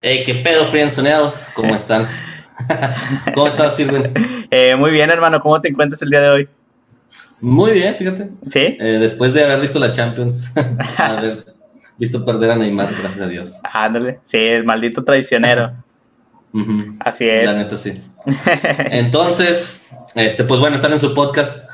Hey, qué pedo, friendzoneados, ¿cómo están? ¿Cómo estás, Sirven? Eh, muy bien, hermano, ¿cómo te encuentras el día de hoy? Muy bien, fíjate. ¿Sí? Eh, después de haber visto la Champions, haber visto perder a Neymar, gracias a Dios. Ándale, sí, el maldito traicionero. Así es. La neta, sí. Entonces, este, pues bueno, están en su podcast,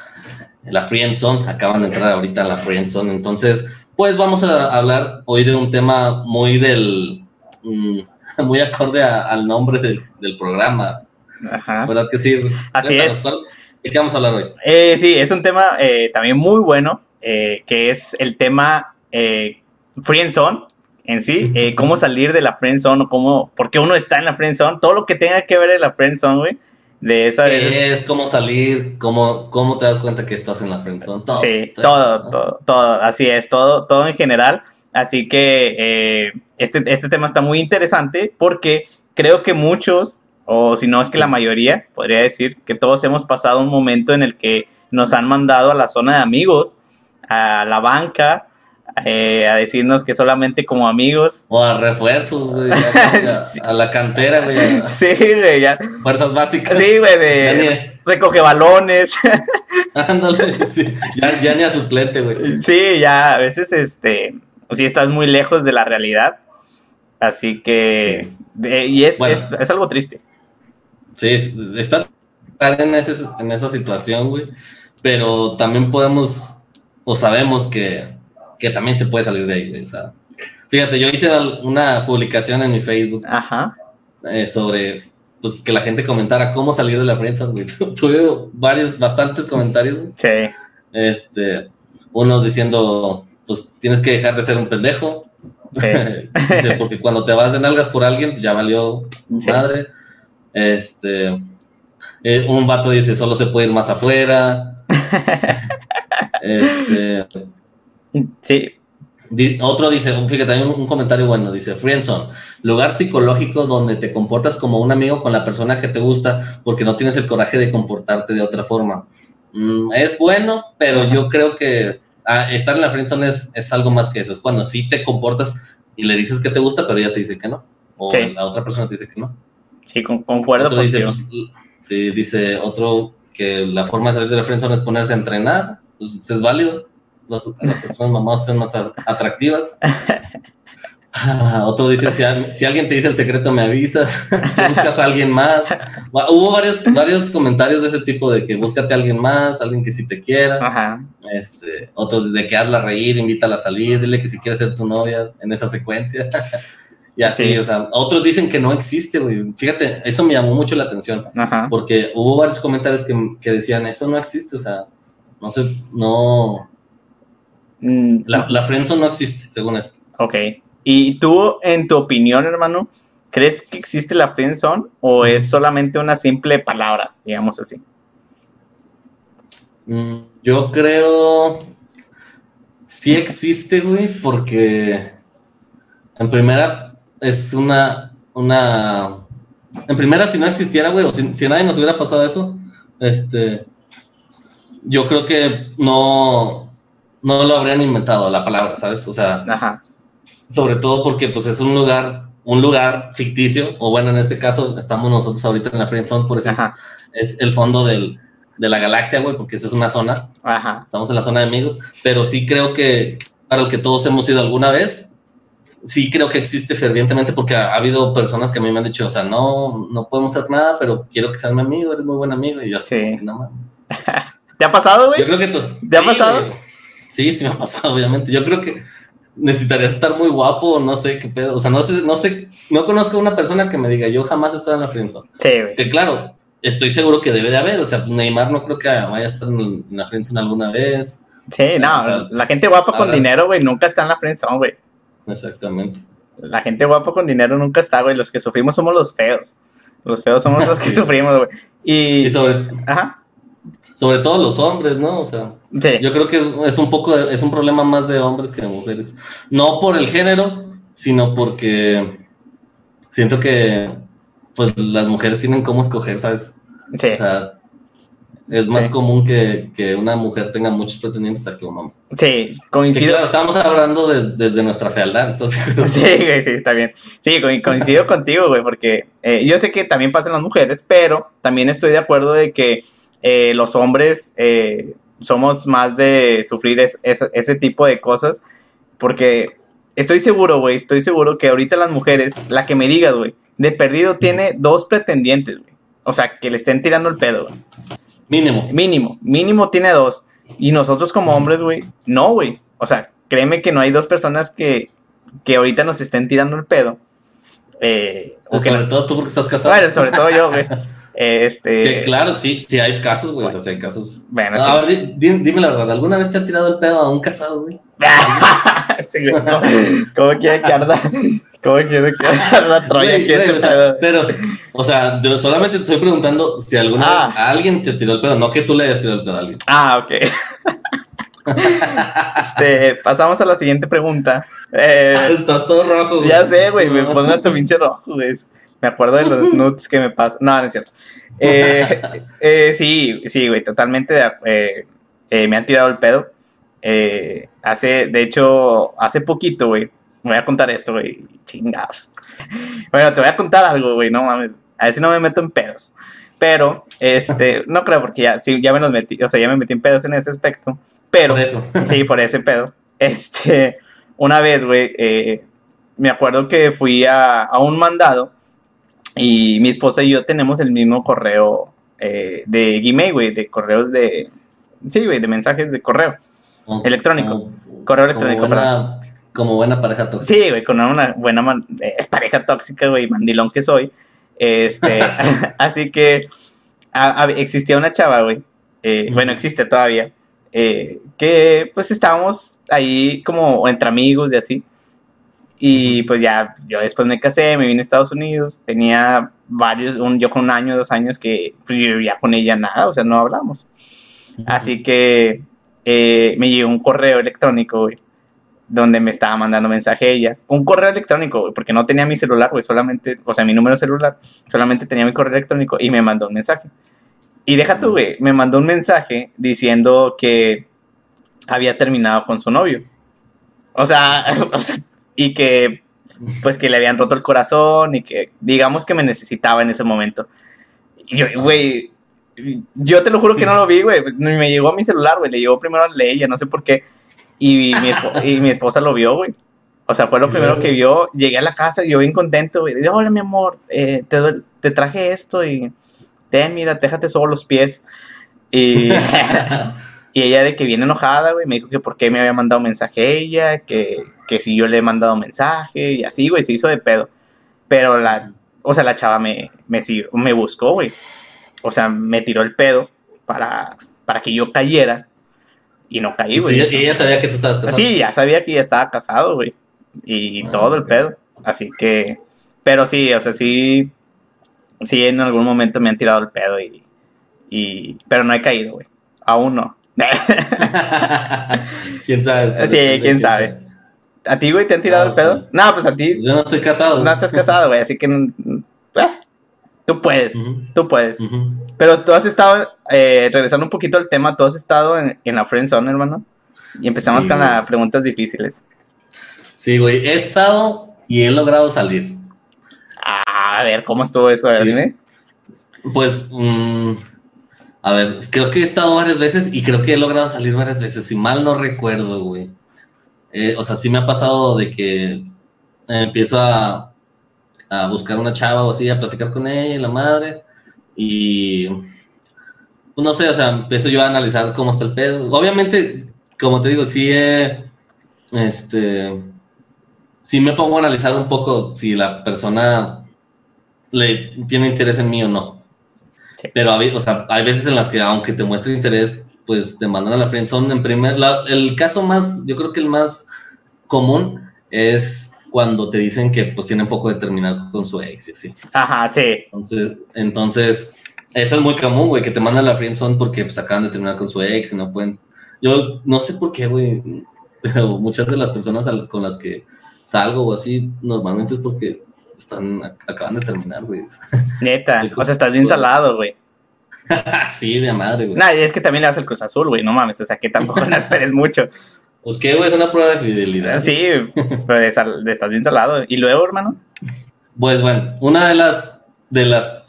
la Friendzone, acaban de entrar ahorita a la Friendzone, entonces, pues vamos a hablar hoy de un tema muy del, mm, muy acorde a- al nombre del, del programa, Ajá. ¿verdad que sí? Así es. ¿cuál- ¿De qué vamos a hablar hoy? Eh, sí, es un tema eh, también muy bueno, eh, que es el tema eh, friendzone en sí, eh, cómo salir de la friendzone o cómo, por qué uno está en la friendzone, todo lo que tenga que ver en la friendzone, güey, de esa ¿Qué es? ¿Cómo salir? ¿Cómo, cómo te das cuenta que estás en la friendzone? Todo. Sí, todo, todo, todo, así es, todo, todo en general. Así que eh, este, este tema está muy interesante porque creo que muchos, o si no es que la mayoría, podría decir que todos hemos pasado un momento en el que nos han mandado a la zona de amigos, a la banca, eh, a decirnos que solamente como amigos. O a refuerzos, güey. A, Sí. a la cantera, güey. A Sí, güey, ya. fuerzas básicas. Sí, güey, de recoge balones. Ándale, sí. Ya, ya ni a suplente, güey. Sí, ya a veces este, si estás muy lejos de la realidad. Así que, de- y es, Bueno. es, es algo triste. Sí, estar en, ese- en esa situación, güey. Pero también podemos, o sabemos que, que también se puede salir de ahí, güey. O sea, fíjate, yo hice una publicación en mi Facebook Ajá. eh, sobre pues, que la gente comentara cómo salir de la prensa, güey. Tuve varios, bastantes comentarios, güey. Sí, Este, unos diciendo, pues tienes que dejar de ser un pendejo. sí. Dice, porque cuando te vas de nalgas por alguien, pues, ya valió Sí. madre. Este, eh, un vato dice, solo se puede ir más afuera. Este, Sí, di- otro dice, fíjate, hay un, un comentario bueno, dice, Friendzone, lugar psicológico donde te comportas como un amigo con la persona que te gusta porque no tienes el coraje de comportarte de otra forma. Mm, es bueno, pero yo creo que ah, estar en la friendzone es, es algo más que eso. Es cuando sí te comportas y le dices que te gusta, pero ella te dice que no. O Sí. la otra persona te dice que no. sí, con- concuerdo Otro dice, pues, sí, dice otro que la forma de salir de la friendzone es ponerse a entrenar. Pues es válido. Los, las personas mamás son atra- atractivas. Otro dice, si, al- si alguien te dice el secreto, me avisas. Buscas a alguien más. Hubo varios, varios comentarios de ese tipo de que búscate a alguien más, alguien que sí te quiera. Ajá. Este, otros de que hazla reír, invítala a salir, dile que si quiere ser tu novia en esa secuencia. y así, Sí. o sea, otros dicen que no existe, güey. Fíjate, eso me llamó mucho la atención, Ajá. porque hubo varios comentarios que, que decían, eso no existe, o sea, no sé, no, Mm, la, la friendzone no existe, según esto. Ok. ¿Y tú, en tu opinión, hermano, crees que existe la friendzone o es solamente una simple palabra, digamos así? Mm, Yo creo, sí existe, güey, porque en primera es una, una, en primera si no existiera, güey, o si, si a nadie nos hubiera pasado eso, este, yo creo que no, no lo habrían inventado la palabra, ¿sabes? O sea, Ajá. Sobre todo porque pues es un lugar, un lugar ficticio, o bueno, en este caso estamos nosotros ahorita en la friendzone, por eso es, el fondo del, de la galaxia, güey, porque esa es una zona, Ajá. estamos en la zona de amigos, pero sí creo que para el que todos hemos ido alguna vez, sí creo que existe fervientemente porque ha, ha habido personas que a mí me han dicho, o sea, no, no podemos hacer nada, pero quiero que seas mi amigo, eres muy buen amigo, y yo así, Sí. no mames. ¿Te ha pasado, güey? Yo creo que tú. ¿Te ha sí, pasado? güey. Sí, sí me ha pasado, obviamente. Yo creo que necesitarías estar muy guapo, no sé qué pedo. O sea, no sé, no sé, no conozco a una persona que me diga, yo jamás he estado en la friendzone. Sí, güey. Que claro, estoy seguro que debe de haber. O sea, Neymar no creo que vaya a estar en, la friendzone alguna vez. Sí, no, O sea, la gente guapa con dinero, güey, nunca está en la friendzone, güey. Exactamente. La gente guapa con dinero nunca está, güey. Los que sufrimos somos los feos. Los feos somos los que Sí. sufrimos, güey. Y, Y sobre, ajá. Sobre todo los hombres, ¿no? O sea, Sí. yo creo que es, es un poco, es un problema más de hombres que de mujeres. No por el género, sino porque siento que pues las mujeres tienen cómo escoger, ¿sabes? sí. O sea, Es más Sí. común que, que una mujer tenga muchos pretendientes a que un hombre. Sí, Sí, coincido. claro, estamos hablando des- desde nuestra fealdad, ¿estás acuerdo? Sí, güey, sí, está bien. Sí, co- coincido contigo, güey, porque eh, yo sé que también pasan las mujeres, pero también estoy de acuerdo de que eh, los hombres eh, somos más de sufrir es- es- ese tipo de cosas, porque estoy seguro, güey, estoy seguro que ahorita las mujeres, la que me digas, güey, de perdido tiene dos pretendientes, güey. O sea, que le estén tirando el pedo, güey. Mínimo. Mínimo, mínimo tiene dos. Y nosotros como hombres, güey, no, güey. O sea, créeme que no hay dos personas que, que ahorita nos estén tirando el pedo. Eh, o que sobre nos- todo tú porque estás casado. Bueno, sobre todo yo, güey. Eh, Este. Que claro, sí, sí hay casos, güey. O sea, sí hay casos. Bueno, a ver, di- di- dime la verdad, ¿alguna vez te han tirado el pedo a un casado, güey? Este güey, ¿cómo, cómo quiere que arda? ¿Cómo quiere que arda Troya Güey, este güey, o sea, pero, o sea, yo solamente te estoy preguntando si alguna Ah. vez alguien te tiró el pedo, no que tú le hayas tirado el pedo a alguien. Ah, ok. Este, pasamos a la siguiente pregunta. Eh, Estás todo rojo, güey. Ya sé, güey, me pongo hasta pinche rojo, güey. Me acuerdo de los nudes que me pasan. No, no es cierto. Eh, eh, sí, sí, güey, totalmente. eh, eh, me han tirado el pedo. Eh, hace, de hecho, hace poquito, güey. Voy a contar esto, güey. Chingados. Bueno, te voy a contar algo, güey, no mames. A ver si no me meto en pedos. Pero, este, no creo, porque ya, sí, ya me los metí, o sea, ya me metí en pedos en ese aspecto. Pero, Por eso. Sí, por ese pedo. Este, una vez, güey, eh, me acuerdo que fui a, a un mandado y mi esposa y yo tenemos el mismo correo eh, de Gmail, güey, de correos de... Sí, güey, de mensajes de correo. Electrónico. Como- Correo electrónico, Como buena, como buena pareja tóxica. Sí, güey, con una buena man- eh, pareja tóxica, güey, mandilón que soy. Este, así que a- a- existía una chava, güey. eh. Bueno, existe todavía. que pues estábamos ahí como entre amigos y así. Y pues ya, yo después me casé, me vine a Estados Unidos, tenía varios, un, yo con un año, dos años que pues, yo ya con ella nada, o sea, no hablamos. Así que eh, me llegó un correo electrónico, güey, donde me estaba mandando mensaje ella. Un correo electrónico, güey, porque no tenía mi celular, güey, solamente, o sea, mi número celular, solamente tenía mi correo electrónico y me mandó un mensaje. Y deja tú, güey, me mandó un mensaje diciendo que había terminado con su novio. O sea, o sea, y que pues que le habían roto el corazón y que digamos que me necesitaba en ese momento. Y yo, güey, yo te lo juro que no lo vi, güey, pues, me llegó a mi celular, güey, le llegó primero a ella, no sé por qué, y mi, y mi esposa lo vio, güey. O sea, fue lo primero que vio. Llegué a la casa y yo bien contento, güey. Dije, hola, mi amor, eh, te, te traje esto y ten, mira, déjate solo los pies. Y, y ella de que viene enojada, güey, me dijo que por qué me había mandado mensaje ella, que, que si yo le he mandado mensaje y así, güey, se hizo de pedo. Pero la, o sea, la chava me, me, siguió- me buscó, güey. O sea, me tiró el pedo para, para que yo cayera y no caí, güey. y ella sabía que tú estabas casado. Sí, ya sabía que ya estaba casado, güey. Y Ah, todo el pedo. Así que, pero sí, o sea, sí, sí en algún momento me han tirado el pedo y, y pero no he caído, güey. Aún no. ¿Quién sabe? Sí, quién sabe. ¿A ti, güey, te han tirado No, el pedo? sí. No, pues a ti Yo no estoy casado. no estás casado, güey, así que mm, eh, tú puedes, tú puedes. Pero tú has estado, eh, regresando un poquito al tema, tú has estado en, en la friend zone, hermano. Y empezamos Sí, con las preguntas difíciles. Sí, güey, he estado y he logrado salir. Ah, a ver, ¿cómo estuvo eso? A ver, Sí. dime. Pues, mm, a ver, creo que he estado varias veces y creo que he logrado salir varias veces. Si mal no recuerdo, güey. Eh, o sea, sí me ha pasado de que eh, empiezo a, a buscar una chava o así, a platicar con ella y la madre. Y pues, no sé, o sea, empiezo yo a analizar cómo está el pedo. Obviamente, como te digo, sí este, sí me pongo a analizar un poco si la persona le tiene interés en mí o no. Sí. Pero o sea, hay veces en las que aunque te muestre interés, pues te mandan a la friendzone en primer la- el caso más, yo creo que el más común es cuando te dicen que pues tienen poco de terminar con su ex y así. Ajá, sí. Entonces, entonces eso es muy común, güey, que te mandan a la friendzone porque pues acaban de terminar con su ex y no pueden. Yo no sé por qué, güey, pero muchas de las personas con las que salgo o así, normalmente es porque están, acaban de terminar, güey. Neta. Sí, O sea, estás bien pues, salado, güey. sí, de madre, güey. Nah, es que también le vas al Cruz Azul, güey, no mames, o sea, que tampoco no esperes mucho. Pues qué, güey, es una prueba de fidelidad. Sí, pero de sal- de estás bien salado. ¿Y luego, hermano? Pues bueno, una de las de las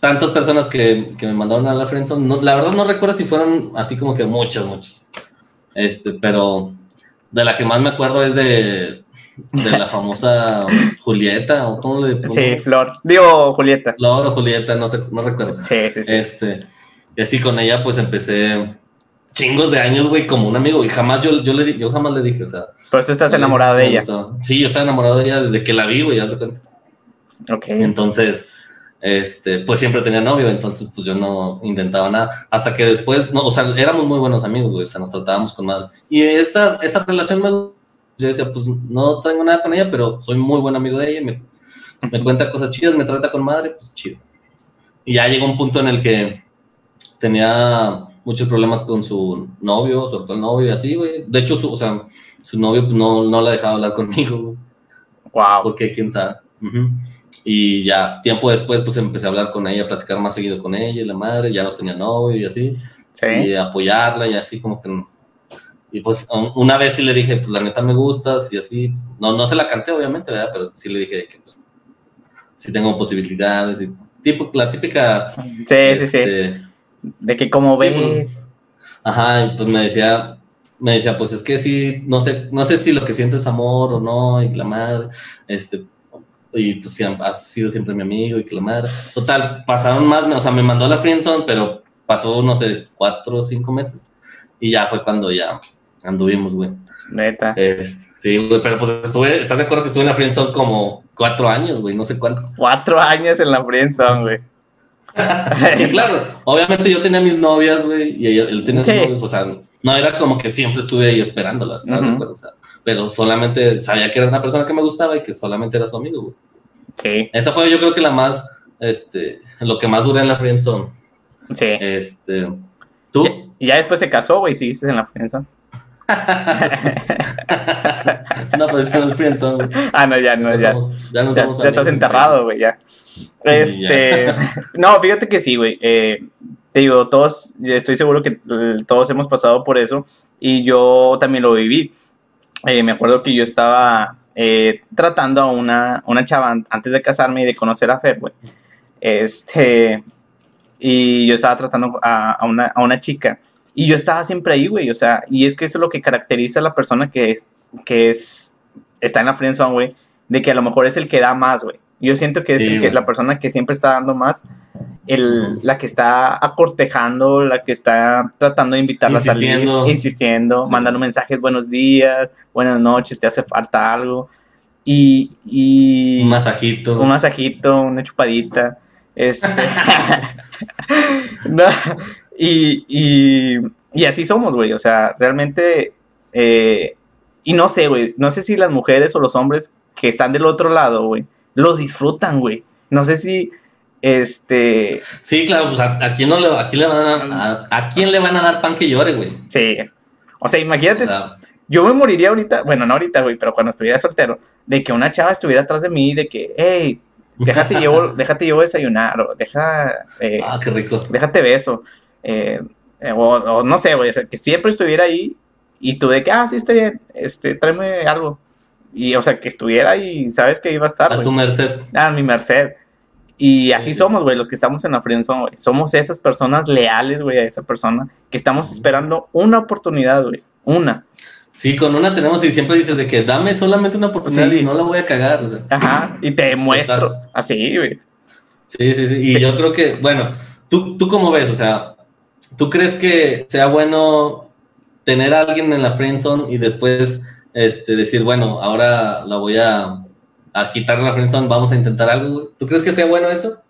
tantas personas que, que me mandaron a la friendzone, no, la verdad no recuerdo si fueron así como que muchas, muchas. Este, pero de la que más me acuerdo es de, de la famosa Julieta, o cómo le Sí, ponemos? Flor. Digo, Julieta. Flor o Julieta, no sé, no recuerdo. Sí, sí, sí. Este, y así con ella pues empecé chingos de años, güey, como un amigo, y jamás yo, yo le yo jamás le dije, o sea. Pero tú estás enamorado de ella. Sí, yo estaba enamorado de ella desde que la vi, güey, ya se cuenta. Ok. Entonces, este, pues siempre tenía novio, entonces pues yo no intentaba nada. Hasta que después, no, o sea, éramos muy buenos amigos, güey, o sea, nos tratábamos con madre. Y esa, esa relación me yo decía, pues no tengo nada con ella, pero soy muy buen amigo de ella, me, me cuenta cosas chidas, me trata con madre, pues chido. Y ya llegó un punto en el que tenía muchos problemas con su novio, su actual novio y así, güey. De hecho, su, o sea, su novio pues, no, no la dejaba hablar conmigo, güey Wow. porque quién sabe. Ujú. Y ya tiempo después, pues empecé a hablar con ella, a platicar más seguido con ella y la madre, ya no tenía novio y así, Sí. y apoyarla y así como que... Y pues un- una vez sí le dije, pues la neta me gustas y así, no, no se la canté obviamente, ¿verdad? Pero sí le dije que pues sí tengo posibilidades y tipo, la típica... Sí, sí, sí. este, De que como Sí, ves. Ajá, y pues me decía, me decía, pues es que sí, no sé, no sé si lo que sientes es amor o no, y la madre, este, y pues sí, has sido siempre mi amigo y que la madre. Total, pasaron más, o sea, me mandó a la friendzone, pero pasó, no sé, cuatro o cinco meses, y ya fue cuando ya anduvimos, güey. Neta. Sí, güey, pero pues estuve, ¿estás de acuerdo que estuve en la friendzone como cuatro años, güey? No sé cuántos. Cuatro años en la friendzone, güey. Y claro, obviamente yo tenía mis novias, güey, y ella- él tenía Sí. sus novios, o sea, no era como que siempre estuve ahí esperándolas, sea, pero solamente sabía que era una persona que me gustaba y que solamente era su amigo, güey. Sí, Esa fue yo creo que la más, este, lo que más duré en la friendzone. sí. Este, ¿tú? Y ya después se casó, güey, seguiste en la friendzone. No, pero es que no es friendzone. Ah, no, ya, no, No ya. somos- ya no Ya, somos ya estás enterrado, güey, ya. Este, no, fíjate que sí, güey. eh, te digo, todos, estoy seguro que todos hemos pasado por eso y yo también lo viví. Eh, me acuerdo que yo estaba eh, tratando a una, una chava an- antes de casarme y de conocer a Fer, güey. Este, y yo estaba tratando a, a una, a una chica y yo estaba siempre ahí, güey. O sea, y es que eso es lo que caracteriza a la persona que es, que es, está en la friendzone, güey, de que a lo mejor es el que da más, güey. Yo siento que es Sí, el que, la persona que siempre está dando más, el, la que está acortejando, la que está tratando de invitarla a salir, insistiendo, Sí. mandando mensajes, buenos días, buenas noches, te hace falta algo. Y, y Un masajito. un masajito, una chupadita. Este. No, y, y, y así somos, güey. O sea, realmente. eh, y no sé, güey. No sé si las mujeres o los hombres que están del otro lado, güey, lo disfrutan, güey. No sé si. Este. Sí, claro, pues a, a quién no le, a quién le van a, a, a quién le van a dar pan que llore, güey. Sí. O sea, O imagínate. sea, Yo me moriría ahorita. Bueno, no ahorita, güey, pero cuando estuviera soltero. De que una chava estuviera atrás de mí. De que, hey, déjate llevo, déjate llevo desayunar. O deja. eh, ah, qué rico. déjate beso. Eh, o, o no sé, güey, o sea, que siempre estuviera ahí y tú de que, ah, sí, está bien, este, tráeme algo. Y, o sea, que estuviera ahí, sabes que iba a estar, A tu merced. Ah, mi merced. Y así Sí. somos, güey, los que estamos en la friendzone, güey. Somos esas personas leales, güey, a esa persona que estamos esperando una oportunidad, güey. Una. Sí, con una tenemos y siempre dices de que dame solamente una oportunidad Sí. y no la voy a cagar. O sea. Ajá. Y te demuestro. Estás- Así, güey. Sí, sí, sí. Y yo creo que, bueno, ¿tú, ¿tú cómo ves? O sea, ¿tú crees que sea bueno tener a alguien en la friendzone y después este, decir, bueno, ahora la voy a, a quitar la friendzone, vamos a intentar algo? ¿Tú crees que sea bueno eso?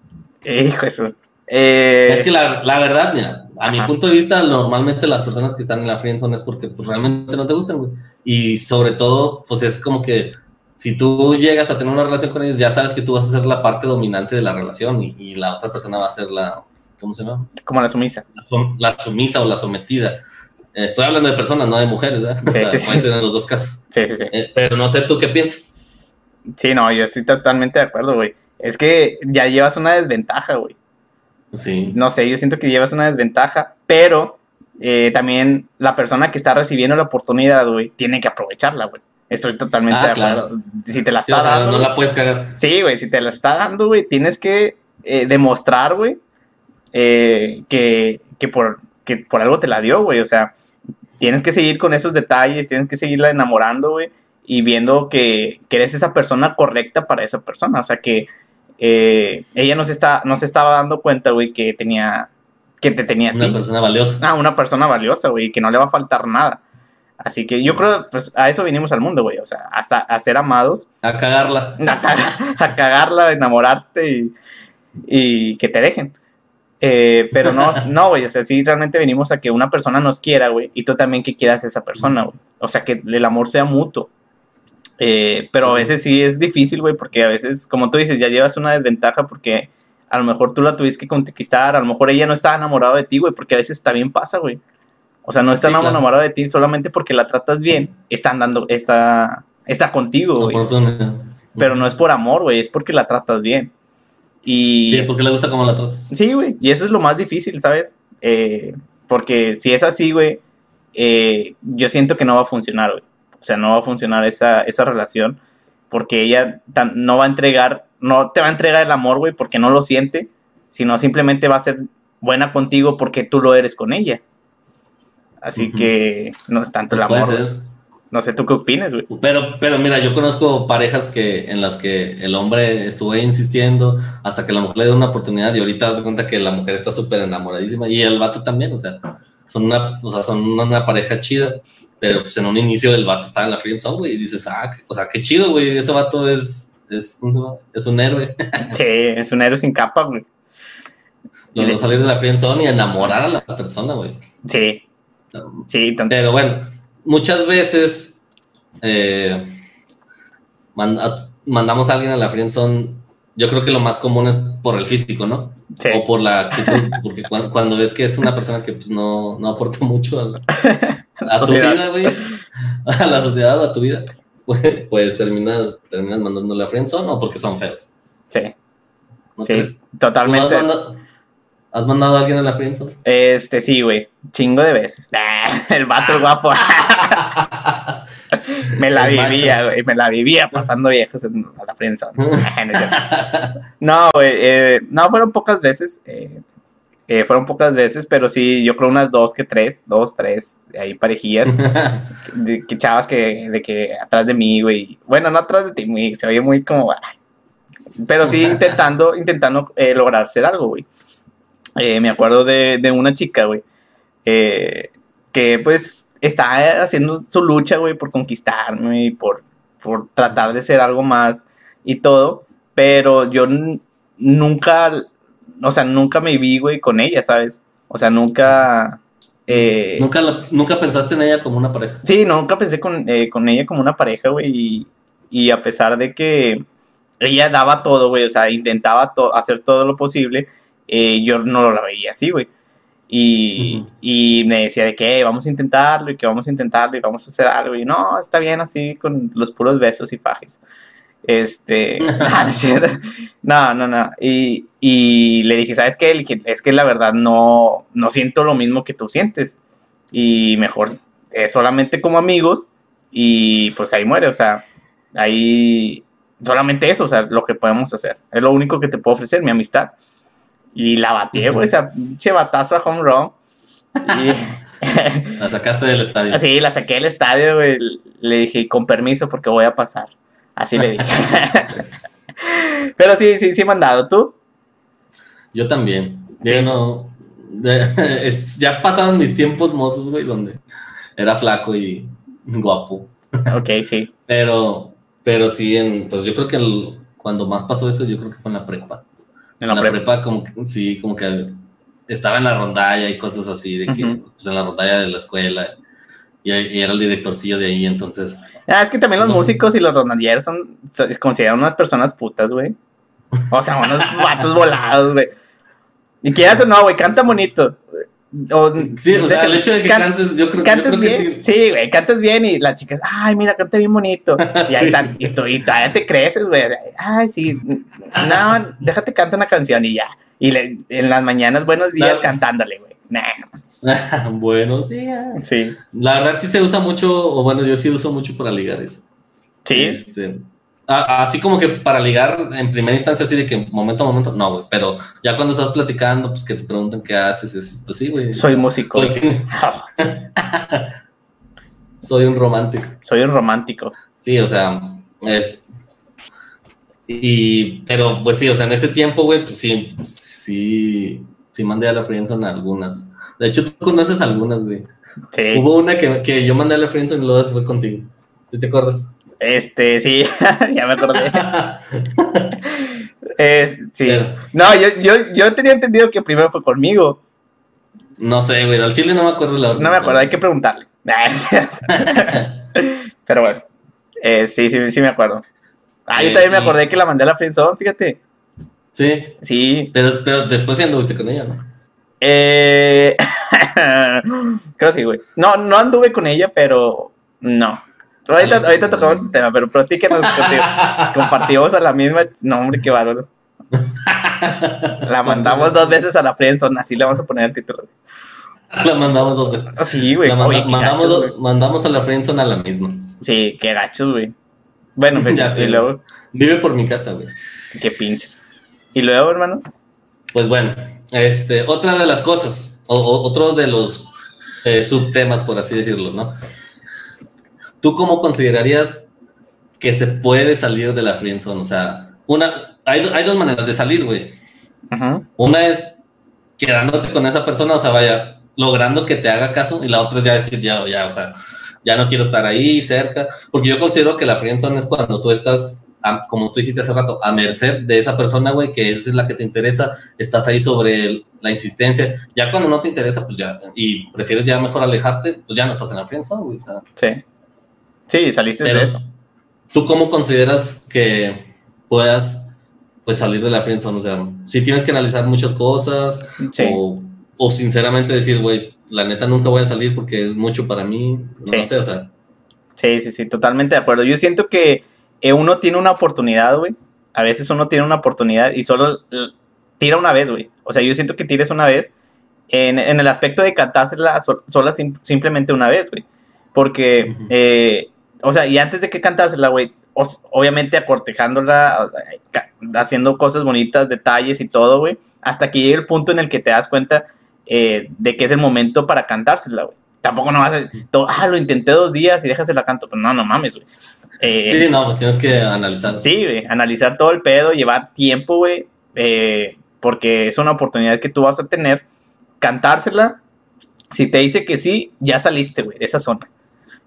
Hijo eso. Eh, es que la, la verdad, mira, a mi punto de vista, normalmente las personas que están en la friendzone es porque pues, realmente no te gustan, güey. Y sobre todo, pues es como que si tú llegas a tener una relación con ellos, ya sabes que tú vas a ser la parte dominante de la relación y, y la otra persona va a ser la, ¿cómo se llama? como la sumisa. La, sum- la sumisa o la sometida. Eh, Estoy hablando de personas, no de mujeres, ¿verdad? o Sí, sea, puede ser en los dos casos. Sí, sí, sí. Eh, pero no sé tú qué piensas. Sí, no, yo estoy totalmente de acuerdo, güey. Es que ya llevas una desventaja, güey. Sí. No sé, yo siento que llevas una desventaja, pero eh, también la persona que está recibiendo la oportunidad, güey, tiene que aprovecharla, güey. Estoy totalmente Ah, de acuerdo. claro. Si te la Sí, está o sea, dando. no la puedes cagar. Sí, güey, si te la está dando, güey, tienes que eh, demostrar, güey, eh, que, que, por, que por algo te la dio, güey. O sea, tienes que seguir con esos detalles, tienes que seguirla enamorando, güey, y viendo que, que eres esa persona correcta para esa persona. O sea, que eh, ella no se, está, no se estaba dando cuenta, güey, que tenía, que te tenía Una persona valiosa. Ah, una persona valiosa, güey, que no le va a faltar nada. Así que yo creo, pues a eso vinimos al mundo, güey. O sea, a, ser amados A cagarla. a, caga- a cagarla, a enamorarte y, y que te dejen. Eh, pero no, no, güey, o sea, sí realmente venimos a que una persona nos quiera, güey, y tú también que quieras a esa persona, güey. O sea, que el amor sea mutuo. Eh, pero a veces sí es difícil, güey, porque a veces, como tú dices, ya llevas una desventaja porque a lo mejor tú la tuviste que conquistar, a lo mejor ella no estaba enamorada de ti, güey, porque a veces también pasa, güey. O sea, no está Sí, claro. enamorada de ti solamente porque la tratas bien, están dando, está, está contigo, güey. Pero no es por amor, güey, es porque la tratas bien. Y Sí, porque le gusta cómo la tratas. sí, güey, y eso es lo más difícil, ¿sabes? Eh, porque si es así, güey, eh, yo siento que no va a funcionar, güey. O sea, no va a funcionar esa, esa relación porque ella tan- no va a entregar, no te va a entregar el amor, güey, porque no lo siente, sino simplemente va a ser buena contigo porque tú lo eres con ella. Así que no es tanto Pues el puede amor. ser. No sé, ¿tú qué opinas, güey? Pero, pero mira, yo conozco parejas que, en las que el hombre estuvo insistiendo hasta que la mujer le dio una oportunidad y ahorita se cuenta que la mujer está súper enamoradísima y el vato también, o sea, son una, o sea, son una pareja chida, pero pues en un inicio el vato estaba en la friendzone, güey, y dices, ah, o sea, qué chido, güey, ese vato es, es, es un héroe. Sí, es un héroe sin capa, güey. Logró salir de la friendzone y enamorar a la persona, güey. Sí, sí, tan- Pero bueno, muchas veces eh, manda- mandamos a alguien a la friendzone. Yo creo que lo más común es por el físico, ¿no? sí. O por la actitud, porque cuando, cuando ves que es una persona que pues, no, no aporta mucho a, la- a tu vida, güey, a la sociedad o a tu vida, pues, pues terminas, terminas mandándole a friendzone o porque son feos. Sí, ¿no sí, crees? ¿Tú totalmente. Has mandado a alguien a la friendzone? Este, sí, güey, chingo de veces. Ah, el vato guapo. me la El vivía, güey, me la vivía pasando viejos en- a la friendzone. no, güey, eh, no, fueron pocas veces, eh, eh, fueron pocas veces, pero sí, yo creo unas dos que tres, dos, tres, ahí parejillas, de que chavas que, de que atrás de mí, güey, bueno, no atrás de ti, muy- se oye muy como, ah, pero sí intentando, intentando eh, lograr ser algo, güey. Eh, me acuerdo de, de una chica, güey, eh, que pues está haciendo su lucha, güey, por conquistarme y por, por tratar de ser algo más y todo, pero yo nunca, o sea, nunca me vi, güey, con ella, ¿sabes? O sea, nunca... eh, ¿Nunca, la- ¿Nunca pensaste en ella como una pareja? Sí, nunca pensé con, eh, con ella como una pareja, güey. Y, y a pesar de que ella daba todo, güey, o sea, intentaba to- hacer todo lo posible, eh, yo no la veía así, güey. Y, me decía de que "Eh, vamos a intentarlo y que vamos a intentarlo y vamos a hacer algo. Y no, está bien así con los puros besos y pajes. Este, no, no no. Y, y le dije, ¿sabes qué? Le dije, es que la verdad no, no siento lo mismo que tú sientes. Y mejor eh, solamente como amigos y pues ahí muere, o sea, ahí solamente eso, o sea, lo que podemos hacer. Es lo único que te puedo ofrecer, mi amistad. Y la batí, güey, o sea, pinche batazo a home run. Y La sacaste del estadio. así la saqué del estadio, güey. Le dije, con permiso, porque voy a pasar. Así le dije. Pero sí, sí, sí, mandado. ¿Tú? Yo también. Yo Sí. no. es- ya pasaron mis tiempos mozos, güey, donde era flaco y guapo. Ok, sí. Pero, pero sí, en, pues yo creo que el- cuando más pasó eso, yo creo que fue en la prepa. En la la prepa. prepa, como que, sí, como que estaba en la rondalla y cosas así, de que, pues en la rondalla de la escuela. Y, y era el directorcillo de ahí, entonces. Ah, es que también los No sé. músicos y los ronaldieros son, se consideran unas personas putas, güey. O sea, unos vatos volados, güey. Y quieras o no, güey, canta bonito. O, Sí, o sea, el hecho de que can- cantes, yo creo, yo cantas creo que bien. sí. Sí, güey, cantas bien y las chicas, ay, mira, canta bien bonito. Y ahí Sí. están, y, tú- y todavía te creces, güey. Ay, sí, no, déjate cantar una canción y ya. Y le- en las mañanas, buenos días, Claro. cantándole, güey. Nah, no. Buenos días. Sí. La verdad sí se usa mucho, o bueno, yo sí uso mucho para ligar eso. Sí. Este, a- así como que para ligar en primera instancia, así de que momento a momento, no, güey. Pero ya cuando estás platicando, pues que te preguntan qué haces, es, pues sí, güey. Soy músico. Pues, soy un romántico. Soy un romántico. Sí, o sea, es. Y, pero pues sí, o sea, en ese tiempo, güey, pues sí, sí, sí mandé a la friendzone algunas. De hecho, tú conoces algunas, güey. Sí. Hubo una que, que yo mandé a la friendzone y luego fue contigo. ¿Sí te acuerdas? Este, sí, ya me acordé. Es- sí. Pero, No, yo, yo, yo tenía entendido que primero fue conmigo. no sé, güey, al chile no me acuerdo la verdad. No me acuerdo, hay que preguntarle. Pero bueno, eh, sí, sí, sí me acuerdo. Ah, yo Eh, también me acordé que la mandé a la friendzone, fíjate. Sí, Sí. pero, pero después sí anduviste con ella, ¿no? Eh... Creo sí, güey. No, no anduve con ella, pero no. Ahorita, ahorita tocamos el tema, pero platíquenos contigo. Compartimos a la misma. No, hombre, qué bárbaro. La mandamos dos veces a la friendzone, así le vamos a poner el título. La mandamos dos veces. Ah, Sí, güey. Manda- Oye, mandamos, gachos, dos- güey. mandamos a la friendzone a la misma. Sí, qué gachos, güey. Bueno, pues, Ya sé, luego, Vive por mi casa, güey. qué pinche. Y luego, hermano, Pues bueno, este, otra de las cosas, o, o- otro de los eh, subtemas, por así decirlo, ¿no? ¿Tú cómo considerarías que se puede salir de la friendzone? O sea, una, hay, hay dos maneras de salir, güey. Una es quedándote con esa persona, o sea, vaya, logrando que te haga caso, y la otra es ya decir, ya, ya, o sea, ya no quiero estar ahí cerca, porque yo considero que la friendzone es cuando tú estás, a- como tú dijiste hace rato, a merced de esa persona, güey, que es la que te interesa, estás ahí sobre el- la insistencia, ya cuando no te interesa, pues ya, y prefieres ya mejor alejarte, pues ya no estás en la friendzone, güey, o sea, sí. Sí, saliste pero de eso. ¿tú cómo consideras que puedas, pues, salir de la friendzone? O sea, si tienes que analizar muchas cosas, Sí. o, o sinceramente decir, güey, la neta nunca voy a salir porque es mucho para mí. No Sí. sé, o sea, Sí, sí, sí, totalmente de acuerdo. Yo siento que eh, uno tiene una oportunidad, güey. A veces uno tiene una oportunidad y solo tira una vez, güey. O sea, yo siento que tires una vez en, en el aspecto de cantársela so- sola sim- simplemente una vez, güey. Porque, eh, o sea, y antes de que cantársela, güey, obviamente acortejándola, eh, haciendo cosas bonitas, detalles y todo, güey, hasta que llegue el punto en el que te das cuenta eh, de que es el momento para cantársela, güey. Tampoco no vas a, to- ah, lo intenté dos días y déjasela canto. Pues no, no mames, güey. Eh, sí, no, pues tienes que analizar. Sí, güey, analizar todo el pedo, llevar tiempo, güey, eh, porque es una oportunidad que tú vas a tener, cantársela, si te dice que sí, ya saliste, güey, de esa zona.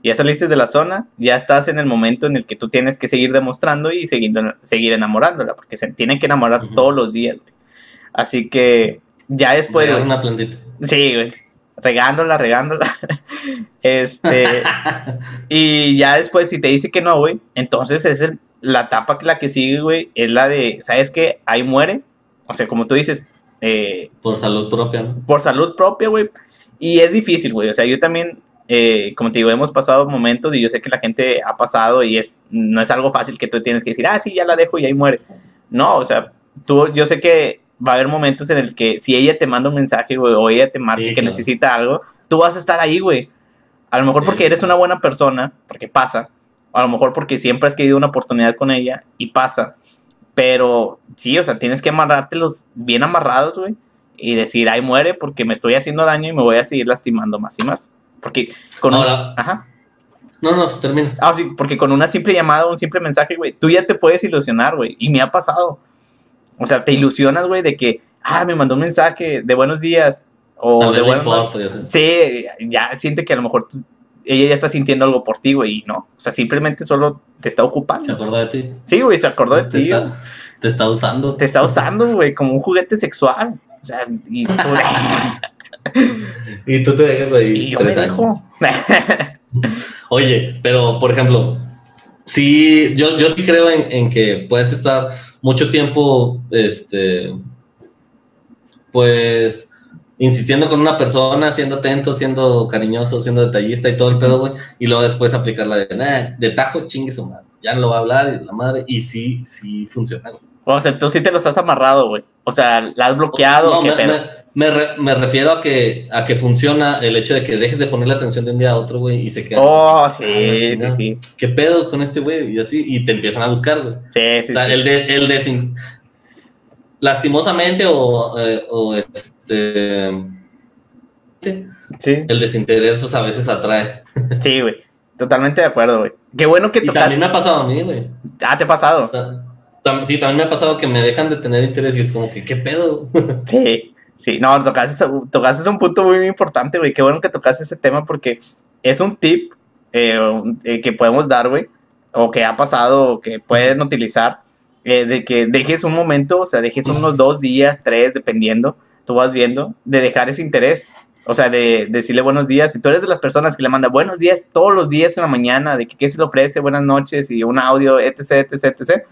Ya saliste de la zona, ya estás en el momento en el que tú tienes que seguir demostrando y seguir, seguir enamorándola, porque se tienen que enamorar todos los días, güey. Así que ya después, Regar güey, una plantita. sí, güey, regándola, regándola, este... Y ya después, si te dice que no, güey, entonces es el- la etapa que la que sigue, güey, es la de, ¿sabes qué? Ahí muere. O sea, como tú dices, eh, Por salud propia, ¿no? por salud propia, güey. Y es difícil, güey. O sea, yo también, eh, como te digo, hemos pasado momentos y yo sé que la gente ha pasado y es, no es algo fácil que tú tienes que decir, ah, sí, ya la dejo y ahí muere. No, o sea, tú, yo sé que va a haber momentos en el que si ella te manda un mensaje, güey, o ella te marca Sí, que claro. necesita algo, tú vas a estar ahí, güey. A lo mejor Sí, porque eres una buena persona, porque pasa. A lo mejor porque siempre has querido una oportunidad con ella y pasa. Pero sí, o sea, tienes que amarrártelos bien amarrados, güey. Y decir, ay, muere porque me estoy haciendo daño y me voy a seguir lastimando más y más. Porque con un- Ahora- Ajá. No, no, termina. Ah, sí, porque con una simple llamada un simple mensaje, güey, tú ya te puedes ilusionar, güey. Y me ha pasado. O sea, te ilusionas, güey, de que, ah, me mandó un mensaje de buenos días. O de buenas importa, ya. Sí, ya siente que a lo mejor tú- ella ya está sintiendo algo por ti, güey, y no. O sea, simplemente solo te está Se ocupando. acuerda de ti. Sí, güey, se acordó de te, ti. está, te está usando. Te está usando, güey, como un juguete sexual. O sea, y tú Y tú te dejas ahí. y yo me tres dejo. años. Oye, pero por ejemplo, sí, yo, yo sí creo en, en que puedes estar mucho tiempo, este, pues, insistiendo con una persona, siendo atento, siendo cariñoso, siendo detallista y todo el pedo, güey, y luego después aplicar la de, "Nah, de tajo, chingue su madre. ya no lo va a hablar y la madre, y sí, sí funciona. O sea, tú sí te los has amarrado, güey. O sea, la has bloqueado. No, me, me, refiero a que, a que funciona el hecho de que dejes de ponerle atención de un día a otro, güey, y se queda. Oh, sí, ah, sí, sí. ¿Qué pedo con este güey? Y así, y te empiezan a buscar, güey. Sí, sí. O sea, el de, el de lastimosamente o, eh, o este. Sí. El desinterés, pues a veces atrae. Sí, güey. Totalmente de acuerdo, güey. Qué bueno que tocas. Y también me ha pasado a mí, güey. Ah, te ha pasado. Sí, también me ha pasado que me dejan de tener interés y es como que, ¿qué pedo? Sí. Sí, no, tocaste, tocaste un punto muy, importante, güey. Qué bueno que tocaste ese tema porque es un tip eh, eh, que podemos dar, güey, o que ha pasado, o que pueden utilizar, eh, de que dejes un momento, o sea, dejes unos dos días, tres, dependiendo, tú vas viendo, de dejar ese interés. O sea, de, decirle buenos días. Si tú eres de las personas que le manda buenos días todos los días en la mañana, de que qué se le ofrece, buenas noches y un audio, etc, etc, etc.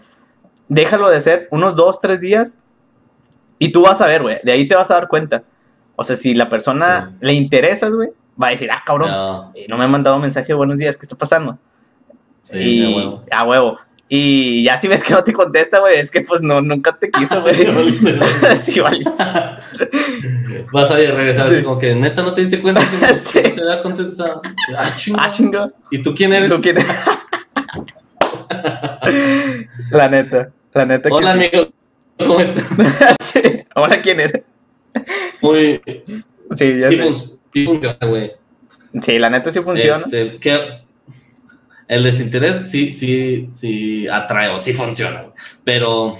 Déjalo de hacer unos dos, tres días y tú vas a ver, güey, de ahí te vas a dar cuenta. O sea, si la persona le interesas, güey, va a decir, ah, cabrón, no. no me han mandado mensaje buenos días, ¿qué está pasando? Sí, y, a huevo. A huevo. Y ya si ves que no te contesta, güey, es que pues no, nunca te quiso, güey. sí. Vas a regresar así como que, neta, ¿no te diste cuenta que no te había contestado? Ah, chinga. Ah, chinga. ¿Y tú quién eres? ¿Tú quién eres? la neta, la neta. Hola, amigo. ¿Cómo estás? sí. Hola, ¿quién eres? Muy. Sí, ya sé. sí funciona, güey. Sí, la neta sí funciona. Este, que el desinterés sí, sí, sí atrae o sí funciona. Pero,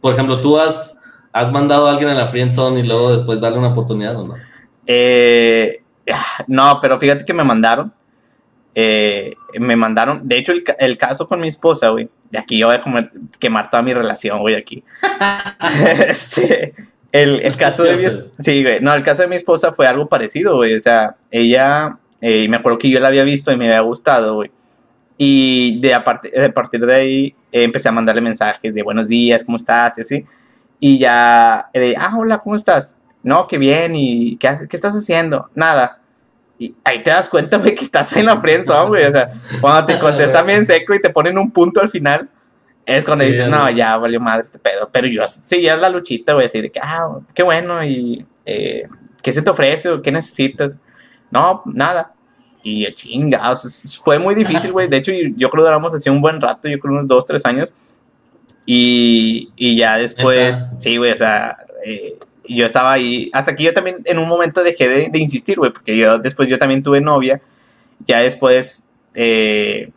por ejemplo, ¿tú has, has mandado a alguien a la friendzone y luego después darle una oportunidad o no? Eh, no, pero fíjate que me mandaron. Eh, me mandaron, de hecho, el, caso con mi esposa, güey. De aquí yo voy a quemar toda mi relación, güey, aquí. este, el, caso de mi, sí, güey, no, el caso de mi esposa fue algo parecido, güey. O sea, ella, eh, me acuerdo que yo la había visto y me había gustado, güey. Y de a, partir de ahí eh, empecé a mandarle mensajes de buenos días, ¿cómo estás? Y así. Y ya, de, ah, hola, ¿cómo estás? No, qué bien, ¿y qué, qué estás haciendo? Nada. Y ahí te das cuenta, güey, que estás en la prensa, güey. O sea, cuando te contestan bien seco y te ponen un punto al final, es cuando dices, no, ya valió madre este pedo. Pero yo seguía la luchita, güey, así de que, ah, qué bueno, y eh, ¿qué se te ofrece o qué necesitas? No, nada. Y chingados, fue muy difícil, güey. De hecho, yo creo que duramos así un buen rato, yo creo unos dos, tres años. Y, y ya después, sí, güey, o sea, eh, yo estaba ahí, hasta que yo también en un momento dejé de, insistir, güey, porque yo después yo también tuve novia, ya después, eh,